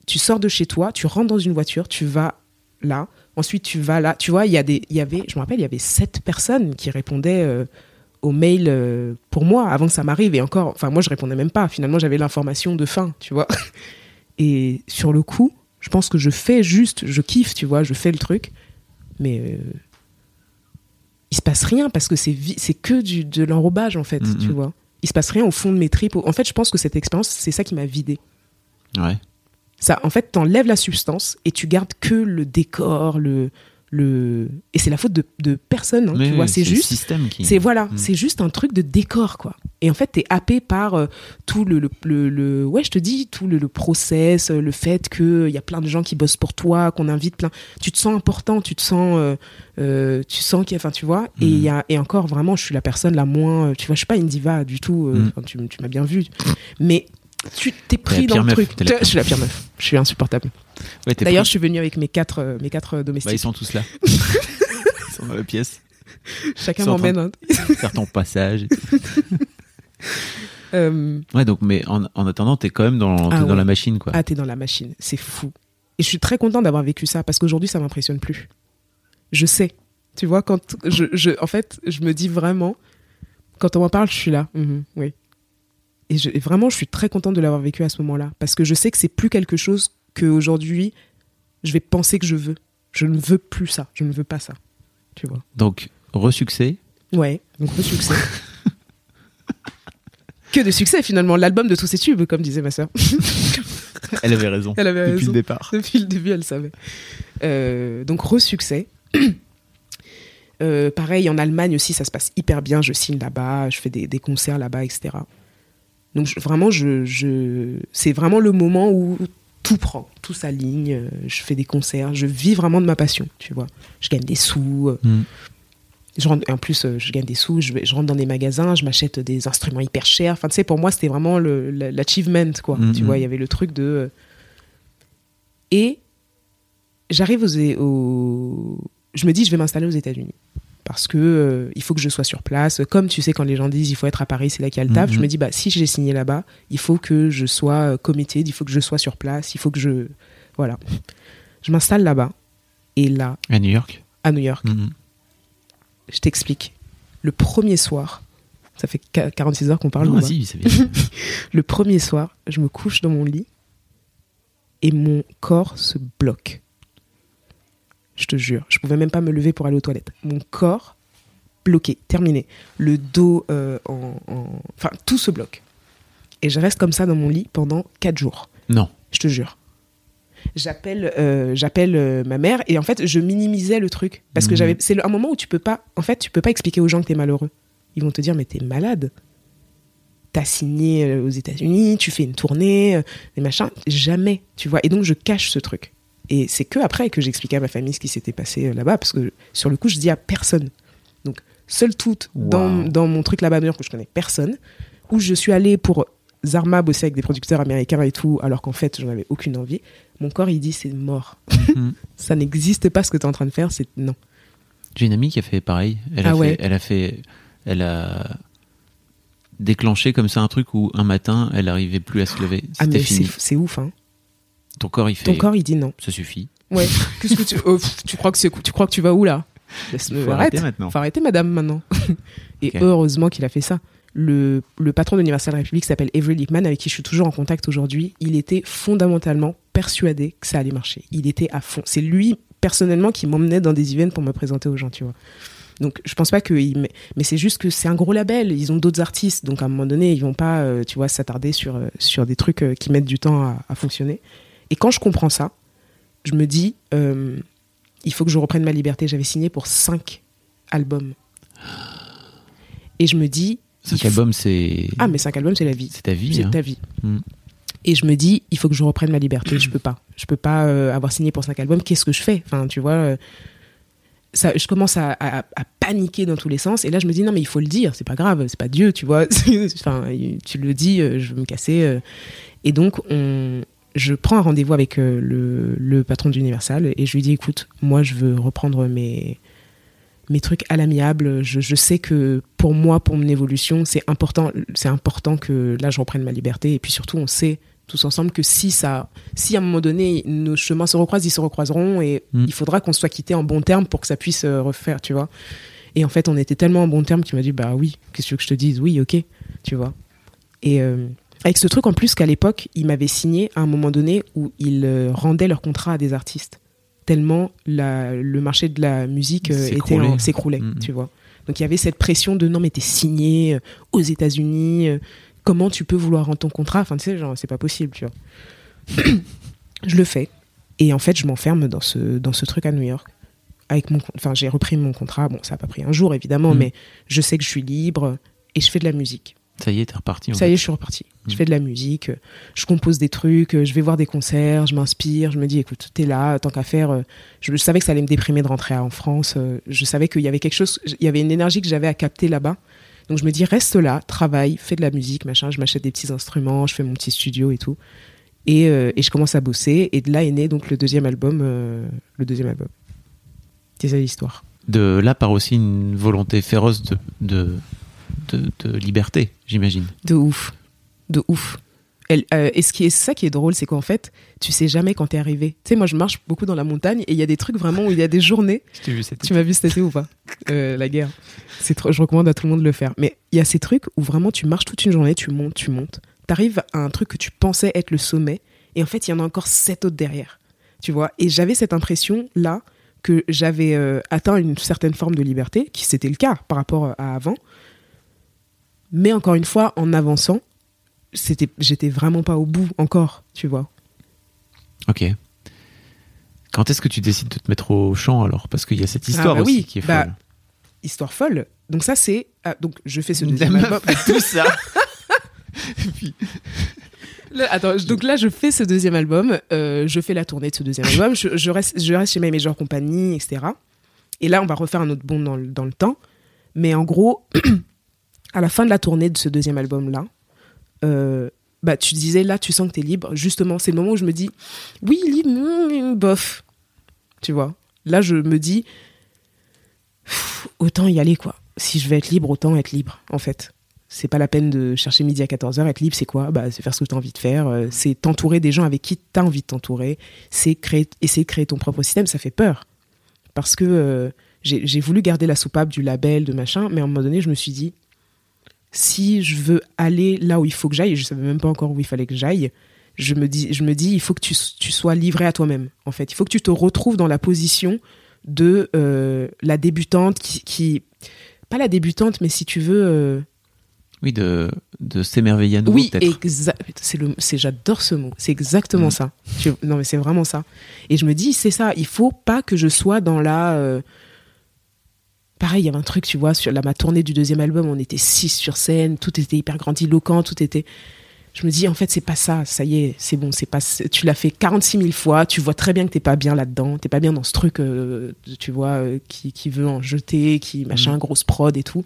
Tu sors de chez toi, tu rentres dans une voiture, tu vas là, ensuite tu vas là, tu vois, il y a des, il y avait, je me rappelle, il y avait sept personnes qui répondaient. euh, aux mails euh, pour moi avant que ça m'arrive et encore enfin moi je répondais même pas finalement j'avais l'information de fin tu vois et sur le coup, je pense que je fais juste, je kiffe, tu vois, je fais le truc, mais euh, il se passe rien parce que c'est c'est que du, de l'enrobage en fait, Mhm. tu vois. Il se passe rien au fond de mes tripes. En fait, je pense que cette expérience, c'est ça qui m'a vidé. Ouais. Ça, en fait, t'enlèves la substance et tu gardes que le décor, le, le, et c'est la faute de, de personne, hein, tu vois. oui, C'est juste, système qui. c'est voilà, Mm. c'est juste un truc de décor quoi. Et en fait, t'es happé par euh, tout le, le, le, le- ouais, je te dis tout le, le process, euh, le fait que il y a plein de gens qui bossent pour toi, qu'on invite plein. Tu te sens important, tu te sens, euh, euh, tu sens qu'il y a, enfin, tu vois. Et il y a, et encore vraiment, je suis la personne la moins, euh, tu vois, je suis pas une diva du tout. euh, Mm. tu, tu m'as bien vu, mais tu t'es pris dans le truc. Je suis la pire meuf. Je suis insupportable. Ouais, D'ailleurs, je suis venue avec mes quatre, euh, mes quatre domestiques. Bah, ils sont tous là. ils sont dans la pièce. Chacun m'emmène. hein. Faire ton passage. et tout. Euh, Ouais, donc, mais en, en attendant, t'es quand même dans, Ah ouais. la machine, quoi. Ah, t'es dans la machine. C'est fou. Et je suis très contente d'avoir vécu ça parce qu'aujourd'hui, ça m'impressionne plus. Je sais. Tu vois, quand je, je, en fait, je me dis vraiment, quand on m'en parle, je suis là. Mhm, oui. Et, je, et vraiment, je suis très contente de l'avoir vécu à ce moment-là parce que je sais que c'est plus quelque chose qu'aujourd'hui, je vais penser que je veux. Je ne veux plus ça. Je ne veux pas ça. Tu vois. Donc, resuccès. Ouais, donc le succès. que de succès finalement, l'album de tous ces tubes, comme disait ma sœur. Elle avait raison. Elle avait Depuis raison. le départ. Depuis le début, elle savait. Euh, donc, re-succès. Euh, pareil, en Allemagne aussi, ça se passe hyper bien. Je signe là-bas, je fais des, des concerts là-bas, etc. Donc, je- vraiment, je, je... c'est vraiment le moment où tout prend, tout s'aligne. euh, Je fais des concerts, je vis vraiment de ma passion, tu vois. Je gagne des sous. euh, Mm. Je rentre, en plus, euh, je gagne des sous, je, rentre dans des magasins, je m'achète des instruments hyper chers. Enfin, tu sais, pour moi, c'était vraiment l'achievement, quoi. Mhm. Tu vois, il y avait le truc de. Et j'arrive aux, aux- Je me dis, je vais m'installer aux États-Unis. Parce que euh, il faut que je sois sur place. Comme tu sais, quand les gens disent il faut être à Paris, c'est là qu'il y a le taf, Mhm. je me dis, bah, si j'ai signé là-bas, il faut que je sois euh, committed, il faut que je sois sur place, il faut que je. Voilà. Je m'installe là-bas. Et là, À New York. à New York, Mhm. je t'explique. Le premier soir, ça fait qua- 46 heures qu'on parle. Non, vas-y, ça vient. Le premier soir, je me couche dans mon lit et mon corps se bloque. Je te jure, je pouvais même pas me lever pour aller aux toilettes. Mon corps bloqué, terminé. Le dos, euh, en, en- enfin tout se bloque. Et je reste comme ça dans mon lit pendant 4 jours. Non. Je te jure. J'appelle, euh, j'appelle euh, ma mère et en fait je minimisais le truc parce que Mhm. j'avais, c'est un moment où tu peux pas, en fait tu peux pas expliquer aux gens que t'es malheureux. Ils vont te dire mais t'es malade. T'as signé aux États-Unis, tu fais une tournée, des machins, jamais, tu vois. Et donc je cache ce truc. Et c'est que après que j'expliquais à ma famille ce qui s'était passé euh, là-bas parce que sur le coup je dis à personne. Donc seul tout dans, Wow. dans mon truc là-bas York où je connais personne, où je suis allée pour Zarma bosser avec des producteurs américains et tout, alors qu'en fait, j'en avais aucune envie. Mon corps, il dit, c'est mort. Mhm. Ça n'existe pas ce que tu es en train de faire, c'est non. J'ai une amie qui a fait pareil. Elle a Ah fait, elle a fait, elle a déclenché comme ça un truc où un matin, elle arrivait plus à se lever. Ah, mais fini. c'est c'est ouf, hein. Ton corps, il fait. Ton corps, il dit non. Ça suffit. Ouais. Qu'est-ce que tu. oh, tu, crois que tu crois que tu vas où, là? Laisse-me Faut arrête. arrêter maintenant. Faut arrêter, madame, maintenant. et heureusement qu'il a fait ça. Le, le patron de l'Universal République s'appelle Avery Lickman, avec qui je suis toujours en contact aujourd'hui. Il était fondamentalement persuadé que ça allait marcher. Il était à fond. C'est lui, personnellement, qui m'emmenait dans des events pour me présenter aux gens, tu vois. Donc, je pense pas que. Mais, mais c'est juste que c'est un gros label. Ils ont d'autres artistes. Donc, à un moment donné, ils vont pas, euh, tu vois, s'attarder sur, euh, sur des trucs euh, qui mettent du temps à, à fonctionner. Et quand je comprends ça, je me dis, euh, il faut que je reprenne ma liberté. J'avais signé pour cinq albums. Et je me dis. Cinq faut- albums, c'est. Ah, mais cinq albums, c'est la vie. C'est ta vie. C'est hein. ta vie. Mm. Et je me dis, il faut que je reprenne ma liberté. Je peux pas. Je peux pas euh, avoir signé pour cinq albums. Qu'est-ce que je fais? Enfin, tu vois. euh, ça, je commence à, à- à paniquer dans tous les sens. Et là, je me dis, non, mais il faut le dire. C'est pas grave. C'est pas Dieu, tu vois. enfin, tu le dis, je veux me casser. Et donc, on, je prends un rendez-vous avec euh, le, le patron d'Universal et je lui dis, écoute, moi, je veux reprendre mes, mes trucs à l'amiable. Je, je sais que pour moi, pour mon évolution, c'est important, c'est important que là, je reprenne ma liberté. Et puis surtout, on sait tous ensemble que si ça, si à un moment donné nos chemins se recroisent, ils se recroiseront et Mm. il faudra qu'on soit quittés en bon terme pour que ça puisse euh, refaire, tu vois. Et en fait, on était tellement en bon terme qu'il m'a dit, bah oui, qu'est-ce que je te dise? Oui, ok, tu vois. Et euh, avec ce truc en plus qu'à l'époque, ils m'avaient signé à un moment donné où ils euh, rendaient leur contrat à des artistes. Tellement la, le marché de la musique euh, S'écroulait. Mhm. tu vois. Donc il y avait cette pression de non, mais t'es signé euh, aux États-Unis, comment tu peux vouloir rendre ton contrat? Enfin, tu sais, genre, c'est pas possible, tu vois. je le fais. Et en fait, je m'enferme dans ce, dans ce truc à New York. Avec mon, enfin, j'ai repris mon contrat. Bon, ça a pas pris un jour, évidemment, Mhm. mais je sais que je suis libre et je fais de la musique. Ça y est, t'es reparti. Ça fait. y est, je suis reparti. Je Mhm. fais de la musique, je compose des trucs, je vais voir des concerts, je m'inspire, je me dis, écoute, t'es là, tant qu'à faire. euh, Je, je savais que ça allait me déprimer de rentrer en France. euh, Je savais qu'il y avait quelque chose, il y avait une énergie que j'avais à capter là-bas. Donc je me dis, reste là, travaille, fais de la musique, machin. Je m'achète des petits instruments, je fais mon petit studio et tout. Et, euh, et je commence à bosser. Et de là est né donc le deuxième album. euh, le deuxième album. C'est ça l'histoire. De là part aussi une volonté féroce de, de, de, de liberté, j'imagine. De ouf. De ouf. Elle, euh, et ce qui est c'est ça qui est drôle, c'est qu'en fait, tu sais jamais quand t'es arrivé. Tu sais, moi, je marche beaucoup dans la montagne et il y a des trucs vraiment où il y a des journées. Vu cette Tu m'as vu cet été ou pas? Euh, La guerre. C'est trop. Je recommande à tout le monde de le faire. Mais il y a ces trucs où vraiment tu marches toute une journée, tu montes, tu montes. T'arrives à un truc que tu pensais être le sommet et en fait, il y en a encore sept autres derrière. Tu vois? Et j'avais cette impression là que j'avais euh, atteint une certaine forme de liberté, qui c'était le cas par rapport à avant. Mais encore une fois, en avançant, c'était, j'étais vraiment pas au bout encore, tu vois. Ok. Quand est-ce que tu décides de te mettre au chant alors? Parce qu'il y a cette histoire bah aussi oui, qui est bah, folle. Histoire folle. Donc ça c'est, ah, donc je fais ce deuxième album. tout ça. Et puis, Là, attends, donc là, je fais ce deuxième album, euh, je fais la tournée de ce deuxième album, je, je reste, je reste chez My Major Company, etc. Et là, on va refaire un autre bond dans dans le temps. Mais en gros, à la fin de la tournée de ce deuxième album-là, euh, bah, tu disais, là, tu sens que tu es libre. Justement, c'est le moment où je me dis, oui, libre, mm, bof. Tu vois Là, je me dis, autant y aller, quoi. Si je veux être libre, autant être libre, en fait. C'est pas la peine de chercher midi à 14h. Être libre, c'est quoi? Bah, C'est faire ce que tu as envie de faire. euh, C'est t'entourer des gens avec qui tu as envie de t'entourer. C'est créer, essayer de créer ton propre système. Ça fait peur. Parce que euh, j'ai voulu garder la soupape du label, de machin, mais à un moment donné, je me suis dit, si je veux aller là où il faut que j'aille, et je savais même pas encore où il fallait que j'aille, je me dis, je me dis, il faut que tu, tu sois livré à toi-même. En fait, il faut que tu te retrouves dans la position de euh, la débutante qui, qui, pas la débutante, mais si tu veux, euh, oui, de, de s'émerveiller à nouveau, oui, c'est j'adore ce mot. C'est exactement Mm. ça. Non mais c'est vraiment ça. Et je me dis c'est ça. Il faut pas que je sois dans la. euh, Pareil, il y avait un truc, tu vois, sur la ma tournée du deuxième album, on était six sur scène, tout était hyper grandiloquent, tout était. Je me dis en fait c'est pas ça. Ça y est, c'est bon, c'est pas. Tu l'as fait 46 000 fois. Tu vois très bien que t'es pas bien là-dedans. T'es pas bien dans ce truc, euh, tu vois, euh, qui, qui veut en jeter, qui machin, grosse prod et tout.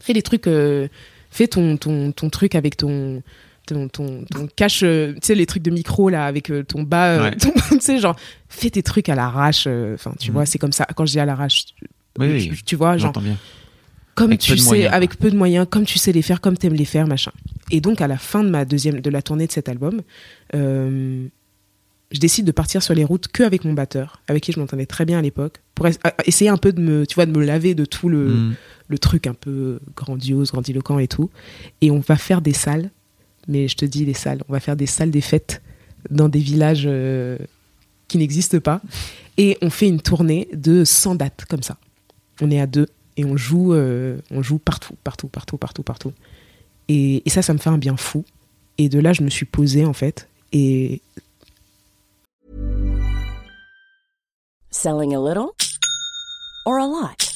Fais des trucs. euh, fais ton, ton, ton truc avec ton ton, ton, ton cache euh, tu sais les trucs de micro là avec euh, ton bas euh, Ouais. tu sais genre fais tes trucs à l'arrache enfin tu Mhm. vois c'est comme ça quand je dis à l'arrache Oui, oui, tu, tu vois genre bien. comme Avec tu sais moyens, quoi. avec peu de moyens comme tu sais les faire comme t'aimes les faire machin et donc à la fin de ma deuxième de la tournée de cet album euh, je décide de partir sur les routes que avec mon batteur avec qui je m'entendais très bien à l'époque pour essayer un peu de me tu vois de me laver de tout le Mm. le truc un peu grandiose, grandiloquent et tout. Et on va faire des salles, mais je te dis les salles, on va faire des salles des fêtes dans des villages euh, qui n'existent pas. Et on fait une tournée de 100 dates comme ça. On est à deux et on joue, euh, on joue partout, partout, partout, partout, partout. Et, et ça, ça me fait un bien fou. Et de là, je me suis posée en fait. Et Selling a little or a lot?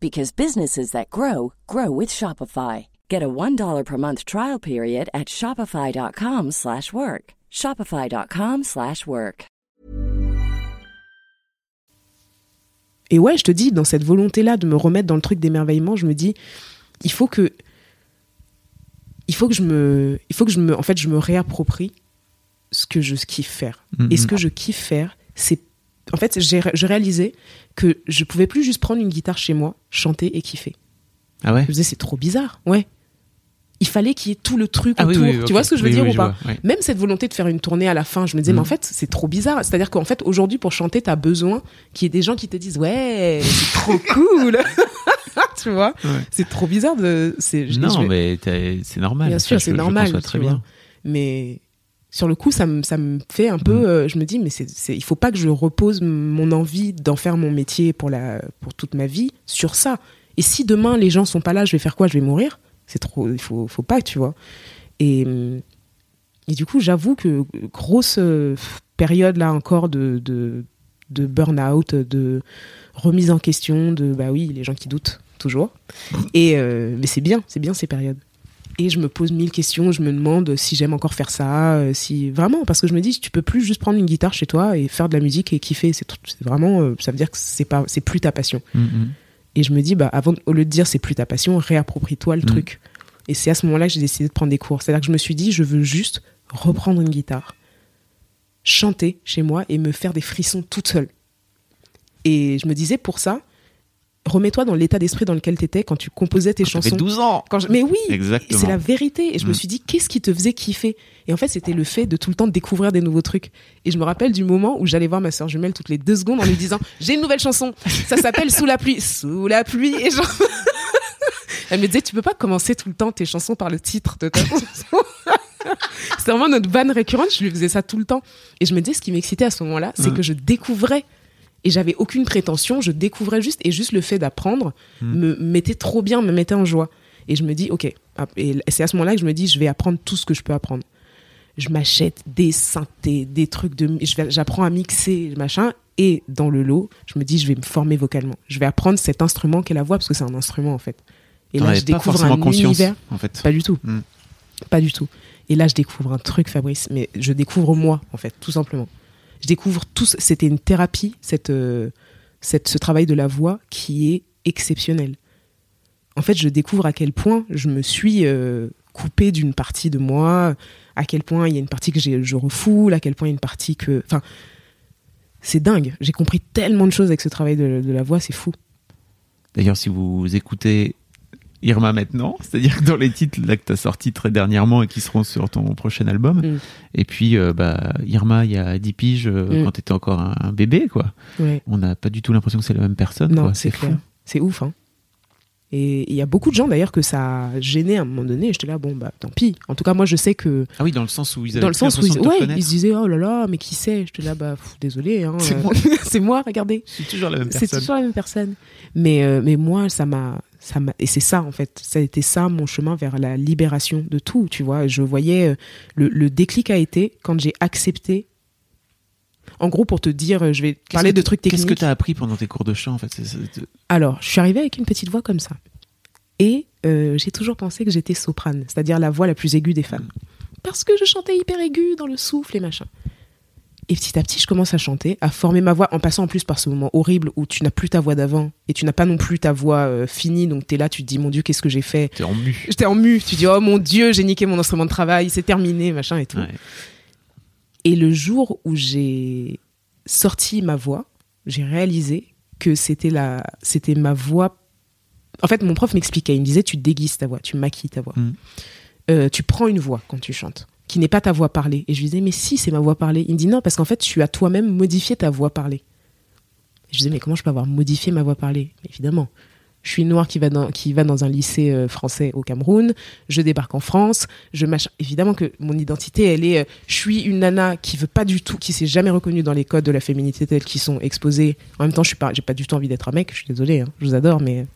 because businesses that grow grow with Shopify. Get a $1 per month trial period at shopify.com slash work. shopify.com slash work. Et ouais, je te dis, dans cette volonté-là de me remettre dans le truc d'émerveillement, je me dis, il faut que, il faut que je me, il faut que je me, en fait, je me réapproprie ce que je kiffe faire. Mhm. Et ce que je kiffe faire, c'est, en fait, je réalisais que je pouvais plus juste prendre une guitare chez moi, chanter et kiffer. Ah ouais Je me disais, c'est trop bizarre. Ouais. Il fallait qu'il y ait tout le truc Ah oui, autour. oui, Tu ok. vois ce que je veux Oui, dire oui, ou je pas vois, ouais. Même cette volonté de faire une tournée à la fin, je me disais, mais en Mhm. fait, c'est trop bizarre. C'est-à-dire qu'en fait, aujourd'hui, pour chanter, t'as besoin qu'il y ait des gens qui te disent, ouais, c'est trop cool. tu vois Ouais. C'est trop bizarre de. je- Non, je mais c'est normal. Bien sûr, je- c'est je normal. tu très bien. Mais sur le coup, ça me, ça me fait un peu. Mhm. euh, je me dis, mais c'est, c'est, il faut pas que je repose mon envie d'en faire mon métier pour, la, pour toute ma vie sur ça. Et si demain les gens sont pas là, je vais faire quoi? Je vais mourir? C'est trop. Il faut, faut pas, tu vois. Et, et du coup, j'avoue que grosse euh, période là encore de, de, de burn-out, de remise en question, de bah oui, les gens qui doutent toujours. Et euh, mais c'est bien, c'est bien ces périodes. Et je me pose mille questions, je me demande si j'aime encore faire ça, euh, si vraiment parce que je me dis tu peux plus juste prendre une guitare chez toi et faire de la musique et kiffer, c'est vraiment euh, ça veut dire que c'est pas c'est plus ta passion. Mhm. Et je me dis bah avant au lieu de dire c'est plus ta passion, réapproprie-toi le Mhm. truc. Et c'est à ce moment-là que j'ai décidé de prendre des cours. C'est-à-dire que je me suis dit je veux juste reprendre une guitare, chanter chez moi et me faire des frissons toute seule. Et je me disais pour ça, remets-toi dans l'état d'esprit dans lequel tu étais quand tu composais tes J'avais chansons. 12 ans. Quand je- Mais oui, Exactement. c'est la vérité. Et je me Mm. suis dit, qu'est-ce qui te faisait kiffer? Et en fait, c'était le fait de tout le temps découvrir des nouveaux trucs. Et je me rappelle du moment où j'allais voir ma soeur jumelle toutes les deux secondes en lui disant, j'ai une nouvelle chanson. Ça s'appelle Sous la pluie. Sous la pluie. Et genre. Elle me disait, tu peux pas commencer tout le temps tes chansons par le titre de ta chanson. C'était vraiment notre vanne récurrente. Je lui faisais ça tout le temps. Et je me disais, ce qui m'excitait à ce moment-là, c'est Mm. que je découvrais. Et j'avais aucune prétention, je découvrais juste, et juste le fait d'apprendre Mm. me mettait trop bien, me mettait en joie. Et je me dis, ok. Et c'est à ce moment-là que je me dis, je vais apprendre tout ce que je peux apprendre. Je m'achète des synthés, des trucs de, j'apprends à mixer, machin. Et dans le lot, je me dis, je vais me former vocalement. Je vais apprendre cet instrument qu'est la voix, parce que c'est un instrument, en fait. Et là, je découvre un univers. en fait. Pas du tout. Mm. Pas du tout. Et là, je découvre un truc, Fabrice, mais je découvre moi, en fait, tout simplement. Je découvre tout. ce- C'était une thérapie, cette, euh, cette, ce travail de la voix qui est exceptionnel. En fait, je découvre à quel point je me suis euh, coupée d'une partie de moi, à quel point il y a une partie que je refoule, à quel point il y a une partie que. Enfin, c'est dingue. J'ai compris tellement de choses avec ce travail de la voix, c'est fou. D'ailleurs, si vous écoutez Irma maintenant, c'est-à-dire que dans les titres là que tu as sortis très dernièrement et qui seront sur ton prochain album, Mm. et puis euh, bah, Irma il y a 10 piges euh, Mm. quand tu étais encore un, un bébé, quoi. Ouais. On n'a pas du tout l'impression que c'est la même personne. Non, quoi. c'est fou. C'est ouf, hein. Et il y a beaucoup de gens d'ailleurs que ça a gêné à un moment donné. J'étais là, bon, bah tant pis. En tout cas, moi, je sais que Ah oui, dans le sens où ils avaient dans le sens où ils, ouais, ils se disaient, oh là là, mais qui c'est? J'étais là, bah pff, désolé, hein, C'est euh, moi. c'est moi, regardez. C'est toujours la même C'est personne. toujours la même personne. Mais, euh, mais moi, ça m'a, ça et c'est ça en fait. Ça a été ça mon chemin vers la libération de tout. Tu vois, je voyais euh, le, le déclic a été quand j'ai accepté. En gros, pour te dire, euh, je vais parler de trucs techniques. Qu'est-ce que tu as appris pendant tes cours de chant en fait? Alors, je suis arrivée avec une petite voix comme ça. Et euh, j'ai toujours pensé que j'étais soprane, c'est-à-dire la voix la plus aiguë des femmes. Parce que je chantais hyper aiguë dans le souffle et machin. Et petit à petit, je commence à chanter, à former ma voix, en passant en plus par ce moment horrible où tu n'as plus ta voix d'avant et tu n'as pas non plus ta voix euh, finie. Donc, tu es là, tu te dis, mon Dieu, qu'est-ce que j'ai fait? T'es en mu. J'étais en mu. Tu dis, oh mon Dieu, j'ai niqué mon instrument de travail, c'est terminé, machin et tout. Ouais. Et le jour où j'ai sorti ma voix, j'ai réalisé que c'était la, c'était ma voix. En fait, mon prof m'expliquait, il me disait, tu déguises ta voix, tu maquilles ta voix. Mm. Euh, tu prends une voix quand tu chantes, qui n'est pas ta voix parlée. Et je lui disais, mais si, c'est ma voix parlée. Il me dit, non, parce qu'en fait, tu as toi-même modifié ta voix parlée. Je disais, mais comment je peux avoir modifié ma voix parlée? Évidemment, Je suis une noire qui va dans, qui va dans un lycée euh, français au Cameroun. Je débarque en France. Je machin. Évidemment que mon identité, elle est. euh, je suis une nana qui veut pas du tout, qui s'est jamais reconnue dans les codes de la féminité tels qu'ils sont exposés. En même temps, je suis pas, j'ai pas du tout envie d'être un mec. Je suis désolée. hein. Je vous adore, mais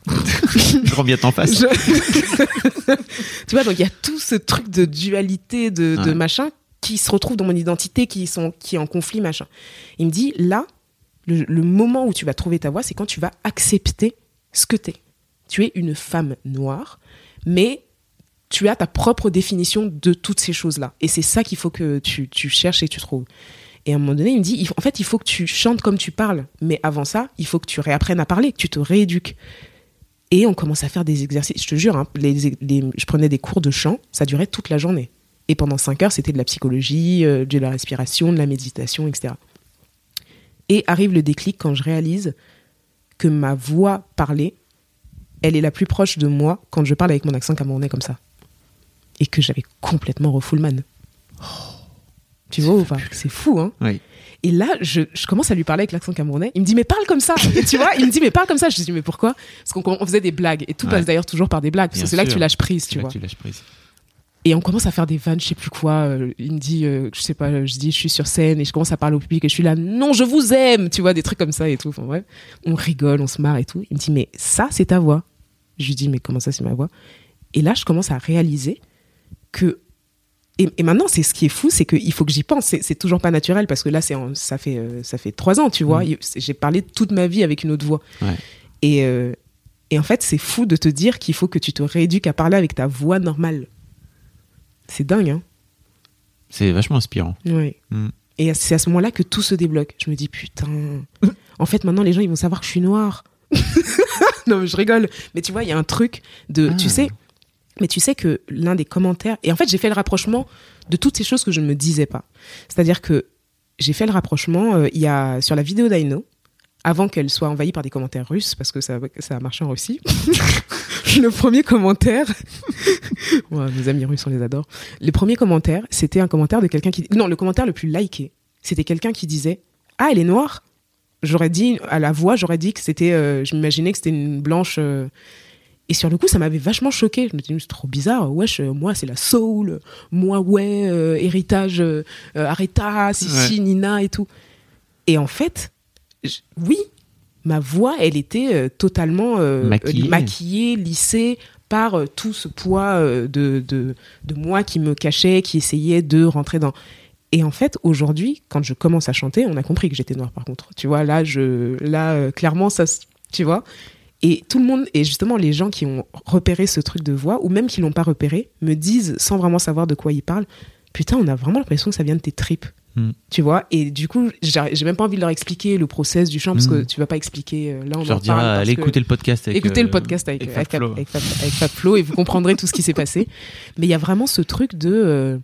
Grand bien t'en face. je- tu vois, donc il y a tout ce truc de dualité, de, machin, qui se retrouve dans mon identité, qui, sont, qui est en conflit, machin. Il me dit, là, le, le moment où tu vas trouver ta voix, c'est quand tu vas accepter ce que t'es. Tu es une femme noire, mais tu as ta propre définition de toutes ces choses-là. Et c'est ça qu'il faut que tu, tu cherches et tu trouves. Et à un moment donné, il me dit, en fait, il faut que tu chantes comme tu parles. Mais avant ça, il faut que tu réapprennes à parler, que tu te rééduques. Et on commence à faire des exercices. Je te jure, hein, les- je prenais des cours de chant, ça durait toute la journée. Et pendant cinq heures, c'était de la psychologie, euh, de la respiration, de la méditation, etc. Et arrive le déclic quand je réalise que ma voix parlée, elle est la plus proche de moi quand je parle avec mon accent camerounais comme ça. Et que j'avais complètement refoulman. Tu vois ou pas C'est fou, hein Oui. et là, je, je commence à lui parler avec l'accent camerounais. Il me dit, mais parle comme ça. Et tu vois, il me dit, mais parle comme ça. Je lui dis, mais pourquoi? Parce qu'on on faisait des blagues. Et tout Ouais. passe d'ailleurs toujours par des blagues. Parce que c'est là que tu lâches prise, tu là vois. que tu lâches prise. Et on commence à faire des vannes, je sais plus quoi. Euh, Il me dit, euh, je sais pas, je dis, je suis sur scène et je commence à parler au public et je suis là, non, je vous aime, tu vois, des trucs comme ça et tout. Enfin, bref, on rigole, on se marre et tout. Il me dit, mais ça, c'est ta voix. Je lui dis, mais comment ça, c'est ma voix? Et là, je commence à réaliser que. Et, et maintenant, c'est ce qui est fou, c'est qu'il faut que j'y pense. C'est toujours pas naturel parce que là, c'est ça fait euh, ça fait trois ans, tu vois. Mm. C'est- J'ai parlé toute ma vie avec une autre voix. Ouais. Et euh, et en fait, c'est fou de te dire qu'il faut que tu te rééduques à parler avec ta voix normale. C'est dingue, hein. C'est vachement inspirant. Oui. Mm. Et c'est à ce moment-là que tout se débloque. Je me dis, putain. En fait, maintenant, les gens, ils vont savoir que je suis noire. non, mais je rigole. Mais tu vois, il y a un truc de. Ah. Tu sais. Mais tu sais que l'un des commentaires. Et en fait, j'ai fait le rapprochement de toutes ces choses que je ne me disais pas. C'est-à-dire que j'ai fait le rapprochement. euh, Il y a sur la vidéo d'Aino, avant qu'elle soit envahie par des commentaires russes, parce que ça, ça a marché en Russie. le premier commentaire. Ouais, mes amis russes, on les adore. Le premier commentaire, c'était un commentaire de quelqu'un qui. Non, le commentaire le plus liké, c'était quelqu'un qui disait Ah, elle est noire J'aurais dit, à la voix, j'aurais dit que c'était. euh, je m'imaginais que c'était une blanche. euh, Et sur le coup, ça m'avait vachement choqué. Je me dis, c'est trop bizarre. Wesh, euh, moi, c'est la soul. Moi, ouais, euh, héritage euh, Aretha, Sissi, Nina et tout. Et en fait, je- oui, ma voix, elle était euh, totalement euh, Maquillée. euh, maquillée, lissée par tout ce poids de, de, de moi qui me cachait, qui essayait de rentrer dans. Et en fait, aujourd'hui, quand je commence à chanter, on a compris que j'étais noire par contre. Tu vois, là, je, là euh, clairement, ça, se- tu vois. Et tout le monde, et justement, les gens qui ont repéré ce truc de voix, ou même qui l'ont pas repéré, me disent, sans vraiment savoir de quoi ils parlent, putain, on a vraiment l'impression que ça vient de tes tripes. Mm. Tu vois, et du coup, j'ai même pas envie de leur expliquer le process du chant, parce Mm. que tu vas pas expliquer. euh, Là, on Je leur parce allez écouter le podcast avec. Écoutez euh, le podcast avec, avec avec, Fab Flo. avec Fab- avec Fab Flo et vous comprendrez tout ce qui s'est passé. Mais il y a vraiment ce truc de euh,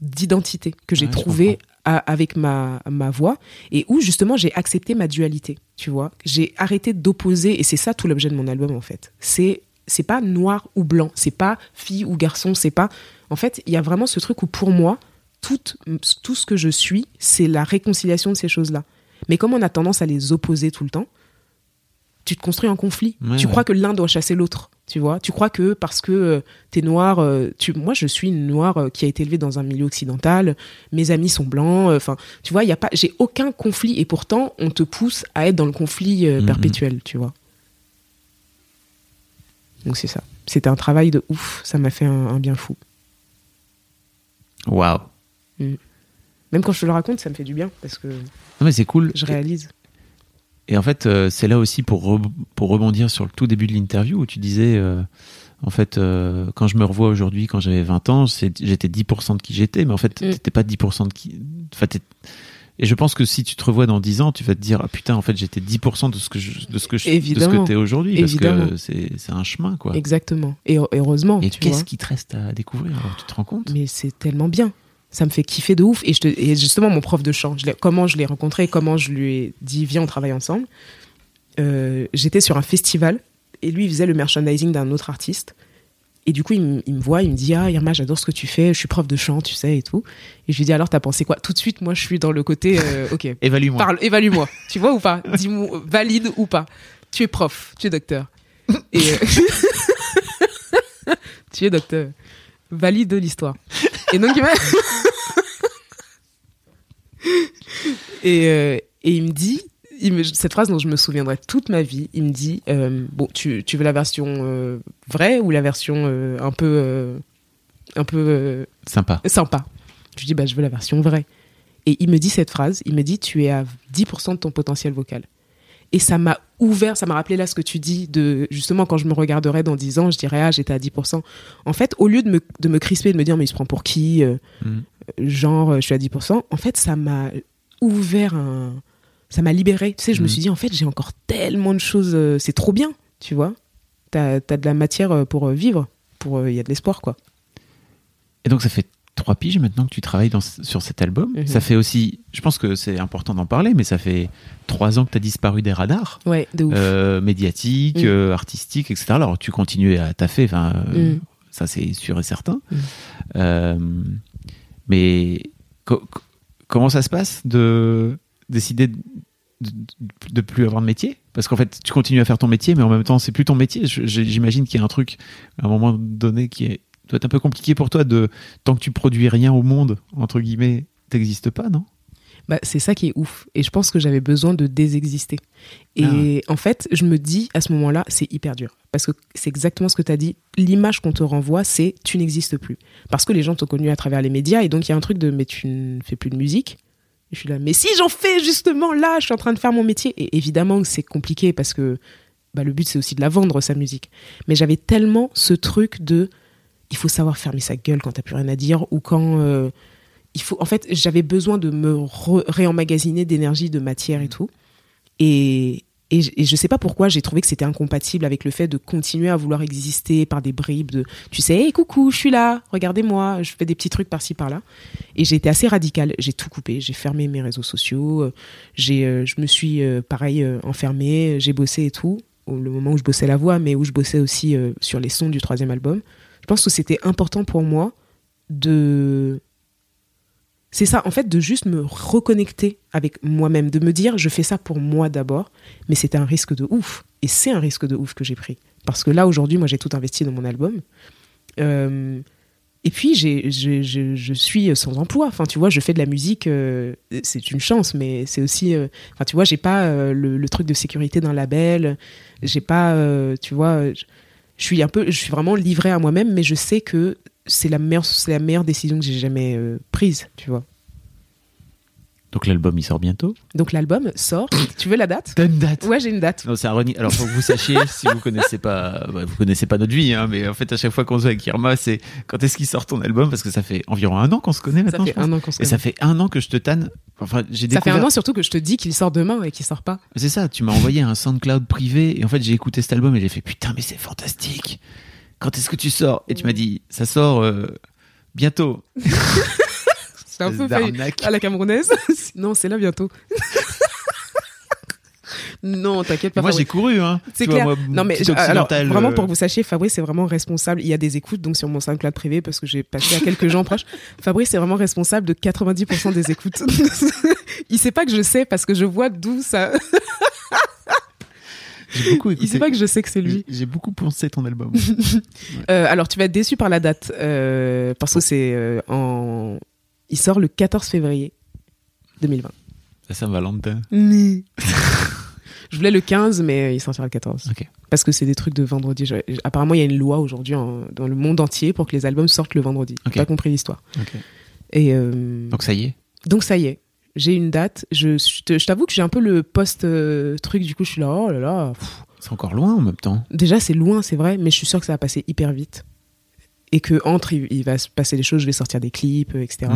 d'identité que j'ai Ouais, trouvé à- avec ma, ma voix et où justement j'ai accepté ma dualité. Tu vois, j'ai arrêté d'opposer et c'est ça tout l'objet de mon album en fait. C'est c'est pas noir ou blanc, c'est pas fille ou garçon, c'est pas. En fait, il y a vraiment ce truc où pour moi tout tout ce que je suis, c'est la réconciliation de ces choses-là. Mais comme on a tendance à les opposer tout le temps, tu te construis un conflit. Ouais, tu ouais. crois que l'un doit chasser l'autre, tu vois. Tu crois que parce que euh, t'es noir, euh, tu... moi je suis une noire euh, qui a été élevée dans un milieu occidental, mes amis sont blancs, euh, enfin, tu vois, il y a pas, j'ai aucun conflit et pourtant on te pousse à être dans le conflit Mhm. perpétuel, tu vois. Donc c'est ça. C'était un travail de ouf, ça m'a fait un, un bien fou. Waouh. Même quand je te le raconte, ça me fait du bien parce que Non, mais c'est cool. je réalise. Et en fait, euh, c'est là aussi pour, re- pour rebondir sur le tout début de l'interview où tu disais, euh, en fait, euh, quand je me revois aujourd'hui, quand j'avais 20 ans, j'étais 10% de qui j'étais, mais en fait, Mm. t'étais pas 10% de qui. Enfin, et je pense que si tu te revois dans 10 ans, tu vas te dire, ah putain, en fait, j'étais 10% de ce que je, de ce que je, de ce Évidemment. que t'es aujourd'hui, parce Évidemment. que c'est, un chemin, quoi. Exactement. Et heureusement. Et qu'est-ce qui te reste à découvrir alors, Tu te rends compte? Mais c'est tellement bien. Ça me fait kiffer de ouf. Et, je te- et justement, mon prof de chant, je comment je l'ai rencontré, comment je lui ai dit, viens, on travaille ensemble. Euh, J'étais sur un festival et lui, il faisait le merchandising d'un autre artiste. Et du coup, il, me- il me voit, il me dit Ah, Irma, j'adore ce que tu fais, je suis prof de chant, tu sais, et tout. Et je lui dis Alors, t'as pensé quoi? Tout de suite, moi, je suis dans le côté euh, Ok, Évalue-moi. parle, évalue-moi. tu vois ou pas? Dis-moi, valide ou pas Tu es prof, tu es docteur. Et euh, tu es docteur. Valide l'histoire. Et donc il et, euh, et il me dit, il me- cette phrase dont je me souviendrai toute ma vie, il me dit euh, bon, tu, tu veux la version euh, vraie ou la version un peu un peu Sympa. sympa? Je lui dis, bah, je veux la version vraie. Et il me dit cette phrase, il me dit, tu es à 10% de ton potentiel vocal. Et ça m'a ouvert, ça m'a rappelé là ce que tu dis de, justement, quand je me regarderai dans 10 ans, je dirais, ah, j'étais à 10%. En fait, au lieu de me, de me crisper, de me dire, mais il se prend pour qui, euh, Mhm. genre, euh, je suis à 10%, en fait, ça m'a ouvert un, ça m'a libéré. Tu sais, je me Mhm. suis dit, en fait, j'ai encore tellement de choses, euh, c'est trop bien, tu vois. T'as, t'as de la matière pour vivre, pour, il y a de l'espoir, quoi. Et donc ça fait trois piges maintenant que tu travailles dans, sur cet album. Mhm. Ça fait aussi, je pense que c'est important d'en parler, mais ça fait trois ans que tu as disparu des radars. Ouais, de ouf. euh, médiatiques, Mm. euh, artistiques, etc. Alors tu continues à taffer, enfin, euh, Mm. ça c'est sûr et certain. Mais co- co- comment ça se passe de décider de, de, de plus avoir de métier? Parce qu'en fait, tu continues à faire ton métier, mais en même temps, c'est plus ton métier. J'imagine qu'il y a un truc à un moment donné qui est doit être un peu compliqué pour toi de tant que tu produis rien au monde entre guillemets, t'existes pas, non? Bah, c'est ça qui est ouf. Et je pense que j'avais besoin de désexister. Et en fait, je me dis à ce moment-là, c'est hyper dur. Parce que c'est exactement ce que tu as dit. L'image qu'on te renvoie, c'est tu n'existes plus. Parce que les gens t'ont connu à travers les médias. Et donc, il y a un truc de mais tu ne fais plus de musique. Et je suis là, mais si j'en fais justement là, je suis en train de faire mon métier. Et évidemment que c'est compliqué parce que bah, le but, c'est aussi de la vendre, sa musique. Mais j'avais tellement ce truc de il faut savoir fermer sa gueule quand t'as plus rien à dire ou quand. euh, il faut, en fait, j'avais besoin de me réemmagasiner d'énergie, de matière et tout. Et, et, je- et je sais pas pourquoi j'ai trouvé que c'était incompatible avec le fait de continuer à vouloir exister par des bribes de, tu sais, hey, coucou, je suis là, regardez-moi, je fais des petits trucs par-ci par-là. Et j'ai été assez radicale, j'ai tout coupé, j'ai fermé mes réseaux sociaux, euh, j'ai, euh, je me suis euh, pareil enfermée, j'ai bossé et tout, au le moment où je bossais la voix, mais où je bossais aussi sur les sons du troisième album. Je pense que c'était important pour moi de c'est ça, en fait, de juste me reconnecter avec moi-même, de me dire, je fais ça pour moi d'abord, mais c'était un risque de ouf. Et c'est un risque de ouf que j'ai pris. Parce que là, aujourd'hui, moi, j'ai tout investi dans mon album. Euh, et puis, je, suis sans emploi. Enfin, tu vois, je fais de la musique, euh, c'est une chance, mais c'est aussi. euh, Enfin, tu vois, j'ai pas le, truc de sécurité d'un label. J'ai pas, tu vois, je suis un peu, je suis vraiment livrée à moi-même, mais je sais que c'est la meilleure, c'est la meilleure décision que j'ai jamais euh, prise, tu vois. Donc l'album il sort bientôt. Donc l'album sort. tu veux la date T'as une date Ouais, j'ai une date. Non, c'est un running- Alors, faut que vous sachiez, si vous connaissez pas, bah, vous connaissez pas notre vie, hein, mais en fait, à chaque fois qu'on se voit avec Irma, c'est quand est-ce qu'il sort ton album Parce que ça fait environ un an qu'on se connaît Ça maintenant. fait je pense. un an qu'on se Et ça connaît. fait un an que je te tanne. Enfin, j'ai Ça fait découvert. un an surtout que je te dis qu'il sort demain et qu'il sort pas. C'est ça. Tu m'as envoyé un SoundCloud privé et en fait, j'ai écouté cet album et j'ai fait putain, mais c'est fantastique. Quand est-ce que tu sors? Et tu m'as dit, ça sort euh, bientôt. C'est un peu failli- à la camerounaise. non, c'est là bientôt. non, t'inquiète pas. Moi, j'ai couru, hein. C'est vois, clair. moi, non mais je- alors vraiment euh, pour que vous sachiez, Fabrice est vraiment responsable. Il y a des écoutes donc sur mon SoundCloud privé parce que j'ai passé à quelques gens proches. Fabrice est vraiment responsable de 90% des écoutes. il sait pas que je sais parce que je vois d'où ça. Beaucoup Il écouté. sait pas que je sais que c'est lui. J'ai beaucoup pensé ton album. Euh, alors, tu vas être déçu par la date, euh, parce que c'est euh, en... Il sort le 14 février 2020. La Saint-Valentin. Je voulais le 15, mais il sortira le 14. Ok. Parce que c'est des trucs de vendredi. Je- Apparemment, il y a une loi aujourd'hui en- dans le monde entier pour que les albums sortent le vendredi. Ok. J'ai pas compris l'histoire. Ok. Et euh, Donc ça y est. donc, ça y est. J'ai une date. Je, t'avoue que j'ai un peu le post-truc. du coup, je suis là, oh là là. C'est encore loin en même temps. Déjà, c'est loin, c'est vrai, mais je suis sûre que ça va passer hyper vite. Et que entre, il, va se passer des choses, je vais sortir des clips, euh, etc.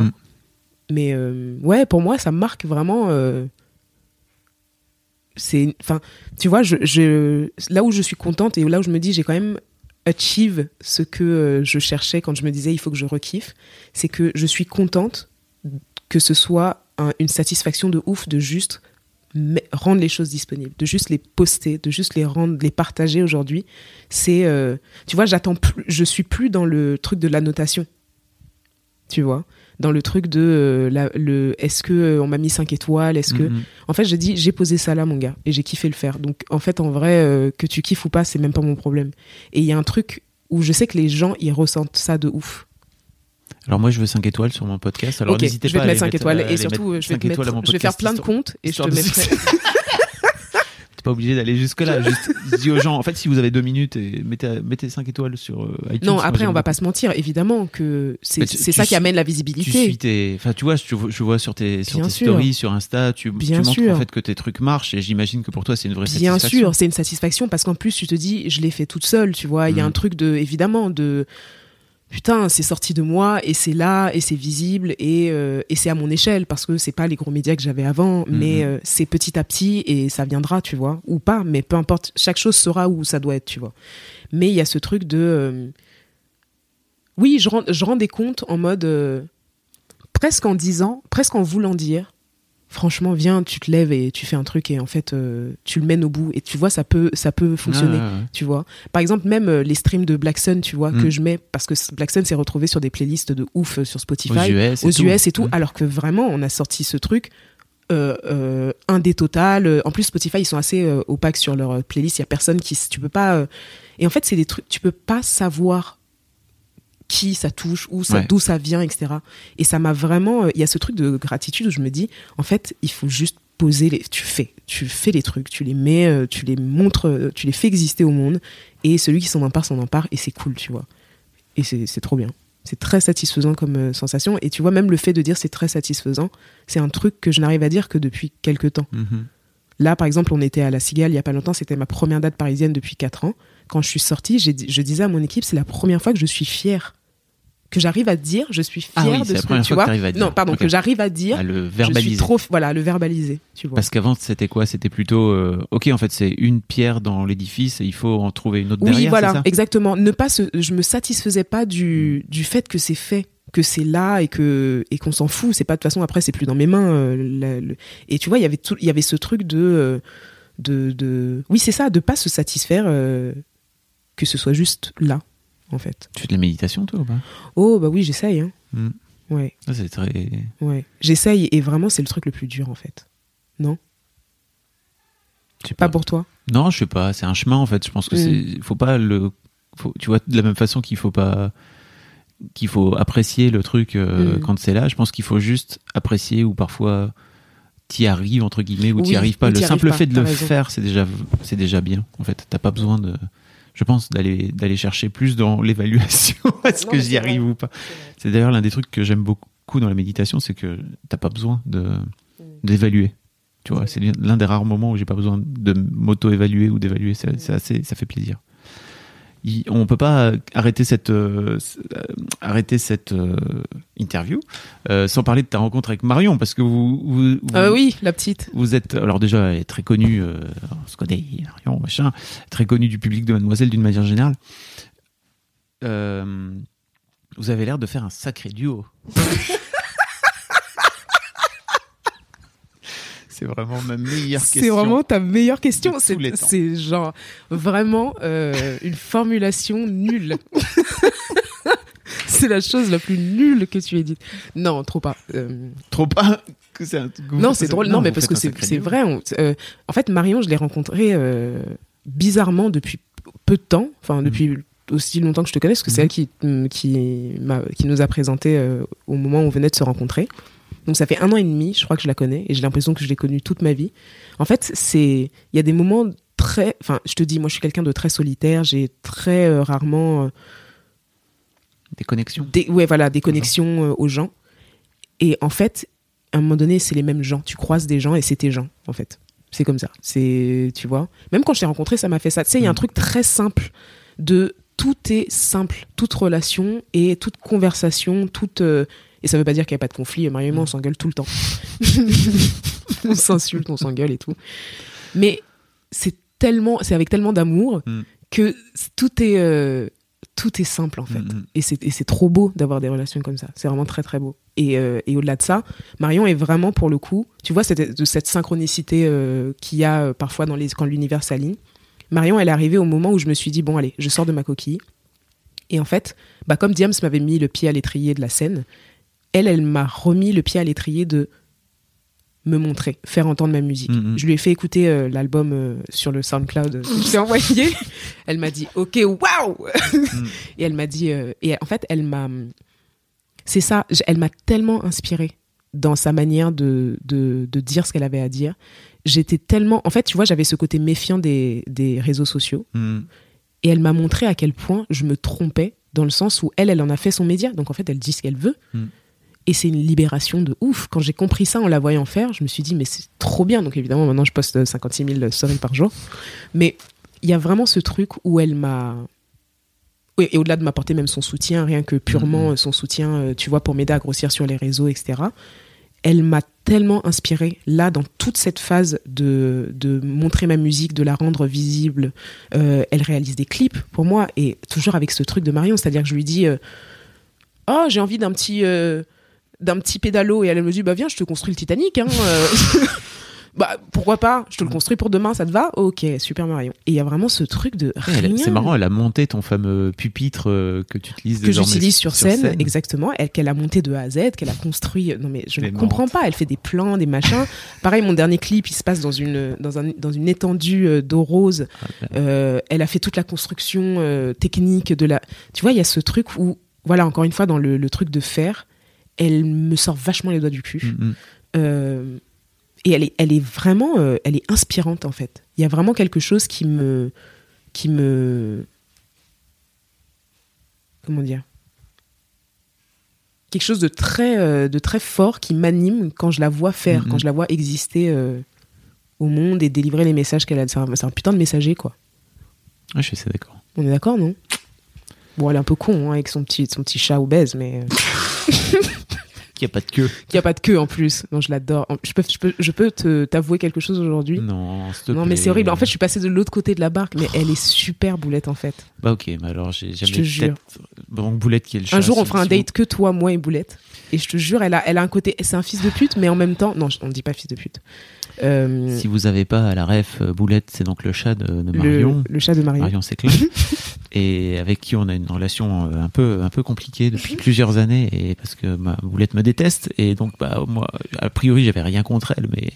Mais euh, ouais, pour moi, ça marque vraiment. euh, c'est, enfin, tu vois, je, je, là où je suis contente et là où je me dis, j'ai quand même achieve ce que euh, je cherchais quand je me disais, il faut que je rekiffe, c'est que je suis contente que ce soit un- une satisfaction de ouf de juste rendre les choses disponibles, de juste les poster, de juste les rendre, les partager aujourd'hui. C'est, tu vois, j'attends je suis plus dans le truc de l'annotation. Tu vois, dans le truc de euh, la- le est-ce que euh, on m'a mis 5 étoiles, est-ce que Mhm. en fait, j'ai dit j'ai posé ça là mon gars et j'ai kiffé le faire. Donc en fait en vrai euh, que tu kiffes ou pas, c'est même pas mon problème. Et il y a un truc où je sais que les gens ils ressentent ça de ouf. Alors moi je veux 5 étoiles sur mon podcast. Alors n'hésitez je vais pas te à mettre aller 5 étoiles et surtout je vais te mettre je vais faire plein de comptes et je te mettrai pas obligé d'aller jusque là. Juste dis aux gens. En fait, si vous avez deux minutes, et mettez mettez 5 étoiles sur euh, iTunes. Non, après on va pas se mentir, évidemment que c'est tu- tu ça qui amène la Tu visibilité. suis tes, enfin tu vois, je, je vois sur tes sur Bien tes sûr. stories, sur Insta, tu, tu Bien montres sûr. en fait que tes trucs marchent et j'imagine que pour toi c'est une vraie Bien satisfaction. sûr, c'est une satisfaction parce qu'en plus tu te dis je l'ai fait toute seule, tu vois, il y a un truc de évidemment de putain, c'est sorti de moi et c'est là et c'est visible et euh, et c'est à mon échelle parce que c'est pas les gros médias que j'avais avant, mais Mhm. euh, c'est petit à petit et ça viendra, tu vois, ou pas, mais peu importe, chaque chose sera où ça doit être, tu vois. Mais il y a ce truc de euh, oui, je rends je rends des comptes en mode presque en disant, presque en voulant dire franchement viens tu te lèves et tu fais un truc et en fait euh, tu le mènes au bout et tu vois ça peut ça peut fonctionner tu vois par exemple même euh, les streams de Black Sun tu vois Mm. que je mets parce que Black Sun s'est retrouvé sur des playlists de ouf euh, sur Spotify Aux US et aux tout. US et tout Mm. alors que vraiment on a sorti ce truc euh, euh, indé total Euh, en plus Spotify ils sont assez opaques sur leur playlist il y a personne qui tu peux pas et en fait c'est des trucs tu peux pas savoir qui ça touche où ça Ouais. d'où ça vient etc et ça m'a vraiment euh, il y a ce truc de gratitude où je me dis en fait il faut juste poser les tu fais tu fais les trucs tu les mets euh, tu les montres euh, tu les fais exister au monde et celui qui s'en empare s'en empare et c'est cool tu vois et c'est trop bien c'est très satisfaisant comme sensation et tu vois même le fait de dire c'est très satisfaisant c'est un truc que je n'arrive à dire que depuis quelques temps Mhm. Là, par exemple, on était à la Cigale il y a pas longtemps, c'était ma première date parisienne depuis 4 ans. Quand je suis sortie, dit- je disais à mon équipe, c'est la première fois que je suis fière. Que j'arrive à dire, je suis fière Ah oui, de c'est la ce première que tu que vois. à dire. Non, pardon, que j'arrive à dire. À le Je suis verbaliser. trop, voilà, le verbaliser, tu vois. Parce qu'avant c'était quoi? C'était plutôt euh, ok en fait c'est une pierre dans l'édifice et il faut en trouver une autre oui, derrière. voilà, c'est ça? exactement. Ne pas se, je me satisfaisais pas du, du fait que c'est fait, que c'est là et que et qu'on s'en fout. C'est pas de toute façon après c'est plus dans mes mains. euh, la- le- et tu vois, il y avait il y avait ce truc de euh, de, de oui c'est ça, de pas se satisfaire euh, que ce soit juste là en fait. Tu fais de la méditation toi ou pas? Oh bah oui j'essaye. Hein. Mm. Ouais, Ça, C'est très. ouais, j'essaye et vraiment c'est le truc le plus dur en fait. Non, sais pas pour toi? Non, je sais pas. C'est un chemin en fait. Je pense que Mm. c'est. Faut pas le. Faut, tu vois de la même façon qu'il faut pas. Qu'il faut apprécier le truc euh, Mm. quand c'est là. Je pense qu'il faut juste apprécier ou parfois t'y arrives entre guillemets ou t'y Oui, arrives pas. Le t'y simple pas, fait de le raison. faire, c'est déjà c'est déjà bien. En fait, t'as pas besoin de. Je pense d'aller d'aller chercher plus dans l'évaluation. Est-ce que j'y arrive vrai. ou pas C'est d'ailleurs l'un des trucs que j'aime beaucoup dans la méditation, c'est que t'as pas besoin de d'évaluer. Tu vois, Mm. c'est l'un des rares moments où j'ai pas besoin de m'auto-évaluer ou d'évaluer. Assez, ça fait plaisir. Il- on peut pas arrêter cette euh, euh, arrêter cette euh, interview sans parler de ta rencontre avec Marion parce que vous vous, vous, oui, la petite. vous êtes alors déjà elle est très connue on se connaît Marion machin très connue du public de Mademoiselle d'une manière générale vous avez l'air de faire un sacré duo c'est vraiment ma meilleure question C'est vraiment ta meilleure question. C'est genre vraiment euh, une formulation nulle. c'est la chose la plus nulle que tu aies dite. Non, trop pas. Euh, trop pas que c'est un- non, c'est drôle. Non, mais vous parce que c'est vrai. on- euh, en fait, Marion, je l'ai rencontrée euh, bizarrement depuis peu de temps. Enfin, depuis aussi longtemps que je te connais, parce que c'est Mhm. elle qui, mm, qui, nous a présenté au moment où on venait de se rencontrer. Donc ça fait un an et demi, je crois que je la connais, et j'ai l'impression que je l'ai connue toute ma vie. En fait, c'est il y a des moments très, enfin, je te dis, moi, je suis quelqu'un de très solitaire. J'ai très euh, rarement, euh, des connexions des, ouais, voilà, des connexions euh, aux gens. Et en fait, à un moment donné, c'est les mêmes gens. Tu croises des gens et c'est tes gens, en fait. C'est comme ça. C'est, tu vois. Même quand je t'ai rencontré, ça m'a fait ça. Tu sais, il y a un Mm. truc très simple de tout est simple, toute relation et toute conversation, toute. euh, et ça veut pas dire qu'il n'y a pas de conflit. Mario et moi, on s'engueule tout le temps. on s'insulte, on s'engueule et tout. Mais c'est tellement, c'est avec tellement d'amour Mm. que tout est, euh, tout est simple en fait. Mhm. Et c'est trop beau d'avoir des relations comme ça. C'est vraiment très très beau. Et, euh, et au-delà de ça, Marion est vraiment pour le coup, tu vois, cette, de cette synchronicité euh, qu'il y a parfois dans les, quand l'univers s'aligne. Marion, elle est arrivée au moment où je me suis dit, bon allez, je sors de ma coquille. Et en fait, bah, comme Diams m'avait mis le pied à l'étrier de la scène, elle, elle m'a remis le pied à l'étrier de me montrer, faire entendre ma musique. Mhm. Je lui ai fait écouter euh, l'album euh, sur le SoundCloud euh, que je envoyé. Elle m'a dit OK, waouh. Et elle m'a dit euh, et en fait, elle m'a c'est ça, elle m'a tellement inspirée dans sa manière de, de, de dire ce qu'elle avait à dire. J'étais tellement en fait, tu vois, j'avais ce côté méfiant des, des réseaux sociaux Mm. et elle m'a montré à quel point je me trompais dans le sens où elle, elle en a fait son média. Donc en fait, elle dit ce qu'elle veut. Et c'est une libération de ouf. Quand j'ai compris ça en la voyant faire, je me suis dit, mais c'est trop bien. Donc évidemment, maintenant, je poste 56 000 stories par jour. Mais il y a vraiment ce truc où elle m'a... Oui, et au-delà de m'apporter même son soutien, rien que purement Mhm. euh, son soutien, euh, tu vois, pour m'aider à grossir sur les réseaux, etc. Elle m'a tellement inspirée, là, dans toute cette phase de, de montrer ma musique, de la rendre visible. Euh, elle réalise des clips pour moi, et toujours avec ce truc de Marion, c'est-à-dire que je lui dis euh, Oh, j'ai envie d'un petit, euh, d'un petit pédalo, et elle me dit Bah, viens, je te construis le Titanic. Hein, euh. bah, pourquoi pas Je te le construis pour demain, ça te va? Ok, super Marion. Et il y a vraiment ce truc de rien C'est marrant, elle a monté ton fameux pupitre euh, que tu utilises que j'utilise sur scène, exactement, elle qu'elle a monté de A à Z, qu'elle a construit. Non mais je ne comprends pas. Elle fait des plans, des machins. Pareil, mon dernier clip, il se passe dans une dans un dans une étendue euh, d'eau rose. Ah, Euh, elle a fait toute la construction euh, technique de la. Tu vois, il y a ce truc où, voilà, encore une fois, dans le, le truc de faire, elle me sort vachement les doigts du cul. Mm, mm. Euh, et elle est, elle est vraiment, euh, elle est inspirante en fait. Il y a vraiment quelque chose qui me, qui me, comment dire, quelque chose de très, euh, de très fort qui m'anime quand je la vois faire, Mhm. quand je la vois exister au monde et délivrer les messages qu'elle a. C'est un, c'est un putain de messager quoi. Je suis assez d'accord. On est d'accord, non? Bon, elle est un peu con hein, avec son petit, son petit chat obèse, mais Qu'il n'y a pas de queue. qui a pas de queue en plus. Non, je l'adore. Je peux, je peux, je peux te- t'avouer quelque chose aujourd'hui. Non, s'il te Non, mais c'est horrible. En fait, je suis passée de l'autre côté de la barque, mais elle est super boulette en fait. Bah ok, mais alors j'ai jamais te jure. Bon, Boulette qui est le chat. Un jour, on fera un date que toi, moi et Boulette. Et je te jure, elle a, elle a un côté. C'est un fils de pute, mais en même temps. Non, on ne dit pas fils de pute. Euh, Si vous avez pas à la ref, euh, Boulette, c'est donc le chat de, Marion. le chat de Marion. Marion Séclin, et avec qui on a une relation euh, un peu un peu compliquée depuis plusieurs années et parce que ma Boulette me déteste et donc bah moi a priori j'avais rien contre elle mais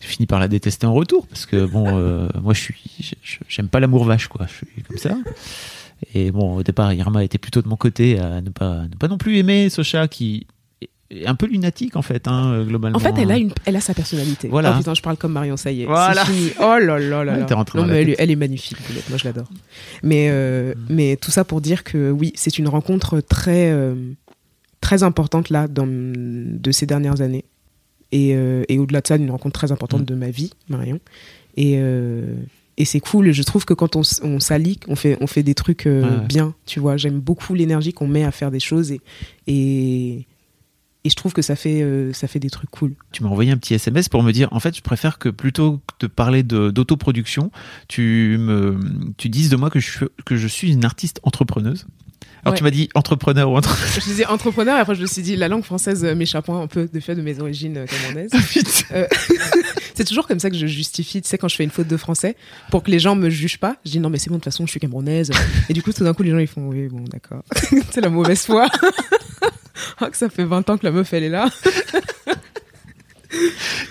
j'ai fini par la détester en retour parce que bon euh, moi je suis j'aime pas l'amour vache quoi je suis comme ça et bon au départ Irma était plutôt de mon côté à ne pas ne pas non plus aimer ce chat qui un peu lunatique en fait hein, globalement En fait, elle a, une, elle a sa personnalité. Voilà. Oh putain, je parle comme Marion, ça y est. Voilà. Fini. Oh là là là Ouais, là. non, mais elle, est- elle est magnifique. Moi, je l'adore. Mais, euh, mais tout ça pour dire que oui, c'est une rencontre très, euh, très importante là, dans, de ces dernières années. Et, euh, et au-delà de ça, une rencontre très importante Mm. de ma vie, Marion. Et, et c'est cool. Je trouve que quand on, on s'allie, on fait, on fait des trucs euh, Ouais, ouais. bien. Tu vois, j'aime beaucoup l'énergie qu'on met à faire des choses et, et, et je trouve que ça fait, euh, ça fait des trucs cool. tu m'as envoyé un petit SMS pour me dire en fait je préfère que plutôt que de parler d'autoproduction tu me tu dises de moi que je suis que je suis une artiste entrepreneuse alors Ouais. tu m'as dit entrepreneur ou entre Je disais entrepreneur, et après je me suis dit la langue française m'échappant un peu de fait de mes origines camerounaises. Euh, c'est toujours comme ça que je justifie, tu sais, quand je fais une faute de français, pour que les gens me jugent pas. Je dis non, mais c'est bon, de toute façon, je suis camerounaise. Et du coup, tout d'un coup, les gens ils font oui, bon, d'accord. c'est la mauvaise foi. Oh, que ça fait 20 ans que la meuf elle est là.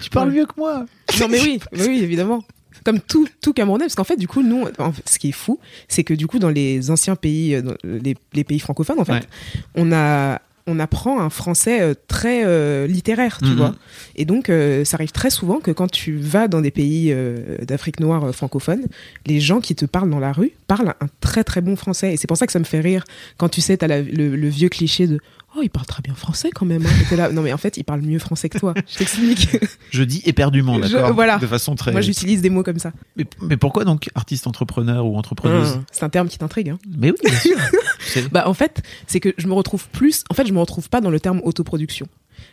tu parles Ouais. mieux que moi Non, mais oui, mais oui, évidemment. Comme tout, tout Camerounais, parce qu'en fait, du coup, nous, en fait, ce qui est fou, c'est que du coup, dans les anciens pays, euh, dans les, les pays francophones, en fait, Ouais. on a, on apprend un français euh, très euh, littéraire, tu Mhm. vois. Et donc, euh, ça arrive très souvent que quand tu vas dans des pays euh, d'Afrique noire euh, francophone, les gens qui te parlent dans la rue parlent un très très bon français. Et c'est pour ça que ça me fait rire quand tu sais, t'as le, le vieux cliché de Oh, il parle très bien français quand même. Hein. Là, non, mais en fait, il parle mieux français que toi. Je t'explique. je dis éperdument d'accord? voilà. de façon très Moi, j'utilise des mots comme ça. mais, mais pourquoi donc artiste entrepreneur ou entrepreneuse? C'est un terme qui t'intrigue. Hein. mais oui bien sûr Bah, en fait, c'est que je me retrouve plus. En fait, je me retrouve pas dans le terme autoproduction.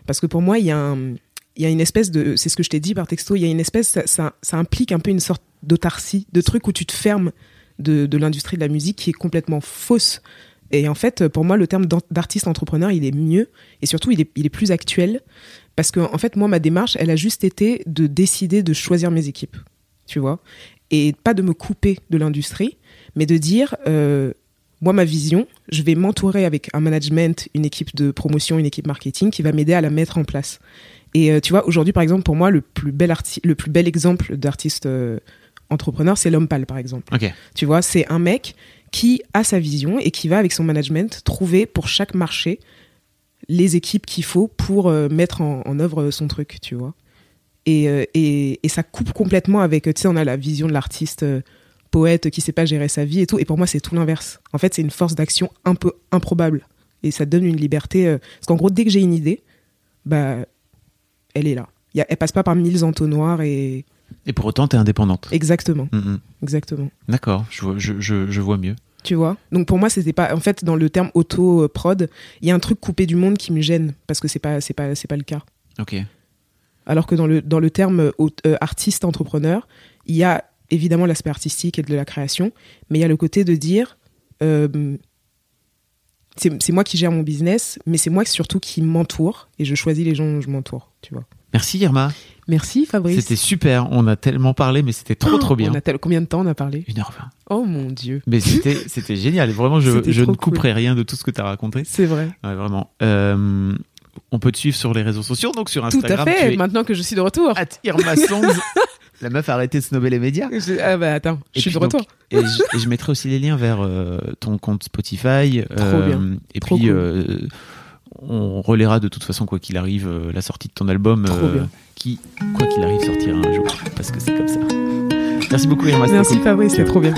Parce que pour moi, il y a un. Il y a une espèce de. C'est ce que je t'ai dit par texto. Il y a une espèce. Ça, ça, ça implique un peu une sorte d'autarcie, de truc où tu te fermes de, de l'industrie de la musique qui est complètement fausse. Et en fait, pour moi, le terme d'artiste entrepreneur, il est mieux. Et surtout, il est, il est plus actuel. Parce que, en fait, moi, ma démarche, elle a juste été de décider de choisir mes équipes. Tu vois Et pas de me couper de l'industrie, mais de dire. euh, moi, ma vision, je vais m'entourer avec un management, une équipe de promotion, une équipe marketing qui va m'aider à la mettre en place. Et euh, tu vois, aujourd'hui, par exemple, pour moi, le plus bel, arti- le plus bel exemple d'artiste euh, entrepreneur, c'est l'homme pâle, par exemple. Ok. Tu vois, c'est un mec qui a sa vision et qui va, avec son management, trouver pour chaque marché les équipes qu'il faut pour euh, mettre en, œuvre son truc, tu vois. Et, euh, et, et ça coupe complètement avec, tu sais, on a la vision de l'artiste euh, poète qui sait pas gérer sa vie et tout. Et pour moi, c'est tout l'inverse. En fait, c'est une force d'action un peu improbable. Et ça donne une liberté. parce qu'en gros, dès que j'ai une idée, bah, elle est là. Y a- elle passe pas par mille entonnoirs et. Et pour autant, t'es indépendante. Exactement. Mm, mm. Exactement. D'accord, je vois, je, je, je vois mieux. Tu vois? Donc pour moi, c'était pas. En fait, dans le terme auto-prod, il y a un truc coupé du monde qui me gêne parce que c'est pas, c'est pas, c'est pas le cas. Ok. Alors que dans le, dans le terme euh, artiste entrepreneur, il y a évidemment l'aspect artistique et de la création, mais il y a le côté de dire euh, c'est c'est moi qui gère mon business, mais c'est moi surtout qui m'entoure et je choisis les gens dont je m'entoure, tu vois. Merci Irma. Merci Fabrice. C'était super. On a tellement parlé, mais c'était trop trop bien. On a tel- Combien de temps on a parlé? 1h20. Oh mon dieu. Mais c'était c'était génial. Vraiment, je, je ne trop cool. couperai rien de tout ce que tu as raconté. C'est vrai. Ouais, vraiment. Euh, on peut te suivre sur les réseaux sociaux, donc sur Tout Instagram. à fait. Maintenant que je suis de retour. at Irma. La meuf a arrêté de snobber les médias. Je- Ah bah attends, je suis de donc, retour. Et je, et je mettrai aussi les liens vers euh, ton compte Spotify. euh, bien. Et Trop puis, cool. on relaiera de toute façon, quoi qu'il arrive, la sortie de ton album, Trop bien. Qui, quoi qu'il arrive, sortira un jour. Parce que c'est comme ça. Merci beaucoup, Irma. Merci cool. Fabrice, c'est trop bien.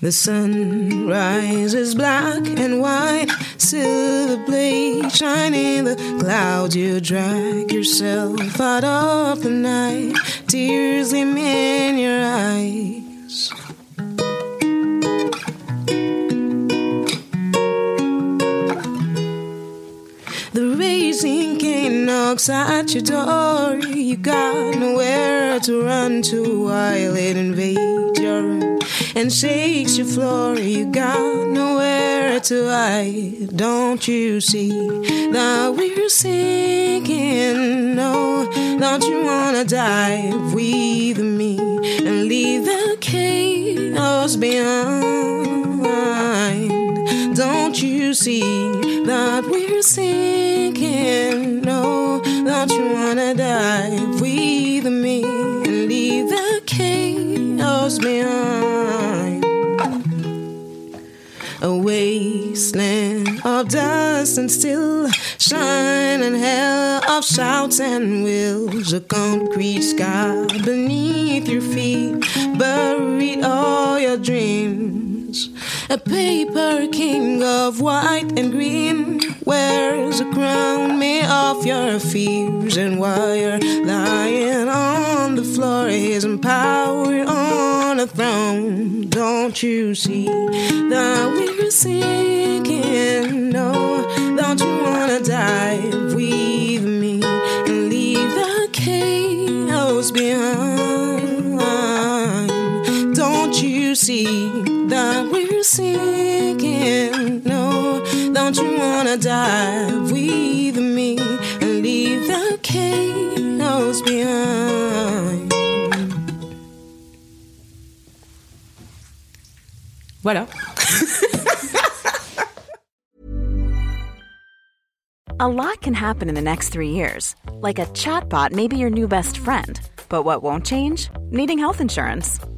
The sun rises black and white, silver blade shining the clouds. You drag yourself out of the night, tears gleam in your eyes. At your door. You got nowhere to run to while it invades your room and shakes your floor. You got nowhere to hide. Don't you see that we're sinking? No, don't you wanna dive with me and leave the chaos behind? Don't you see that we're sinking? Wasteland of dust and still shine and hell of shouts and wills. A concrete sky beneath your feet, buried all your dreams. A paper king of white and green wears a crown made of your fears, and while you're lying on the floor, his power on a throne. Don't you see that we're sinking? No, don't you wanna dive with me and leave the chaos behind? Don't you see that we're sinking? No, don't you wanna dive with me and leave the chaos behind? Voilà. A lot can happen in the next three years. Like a chatbot may be your new best friend. But what won't change? Needing health insurance.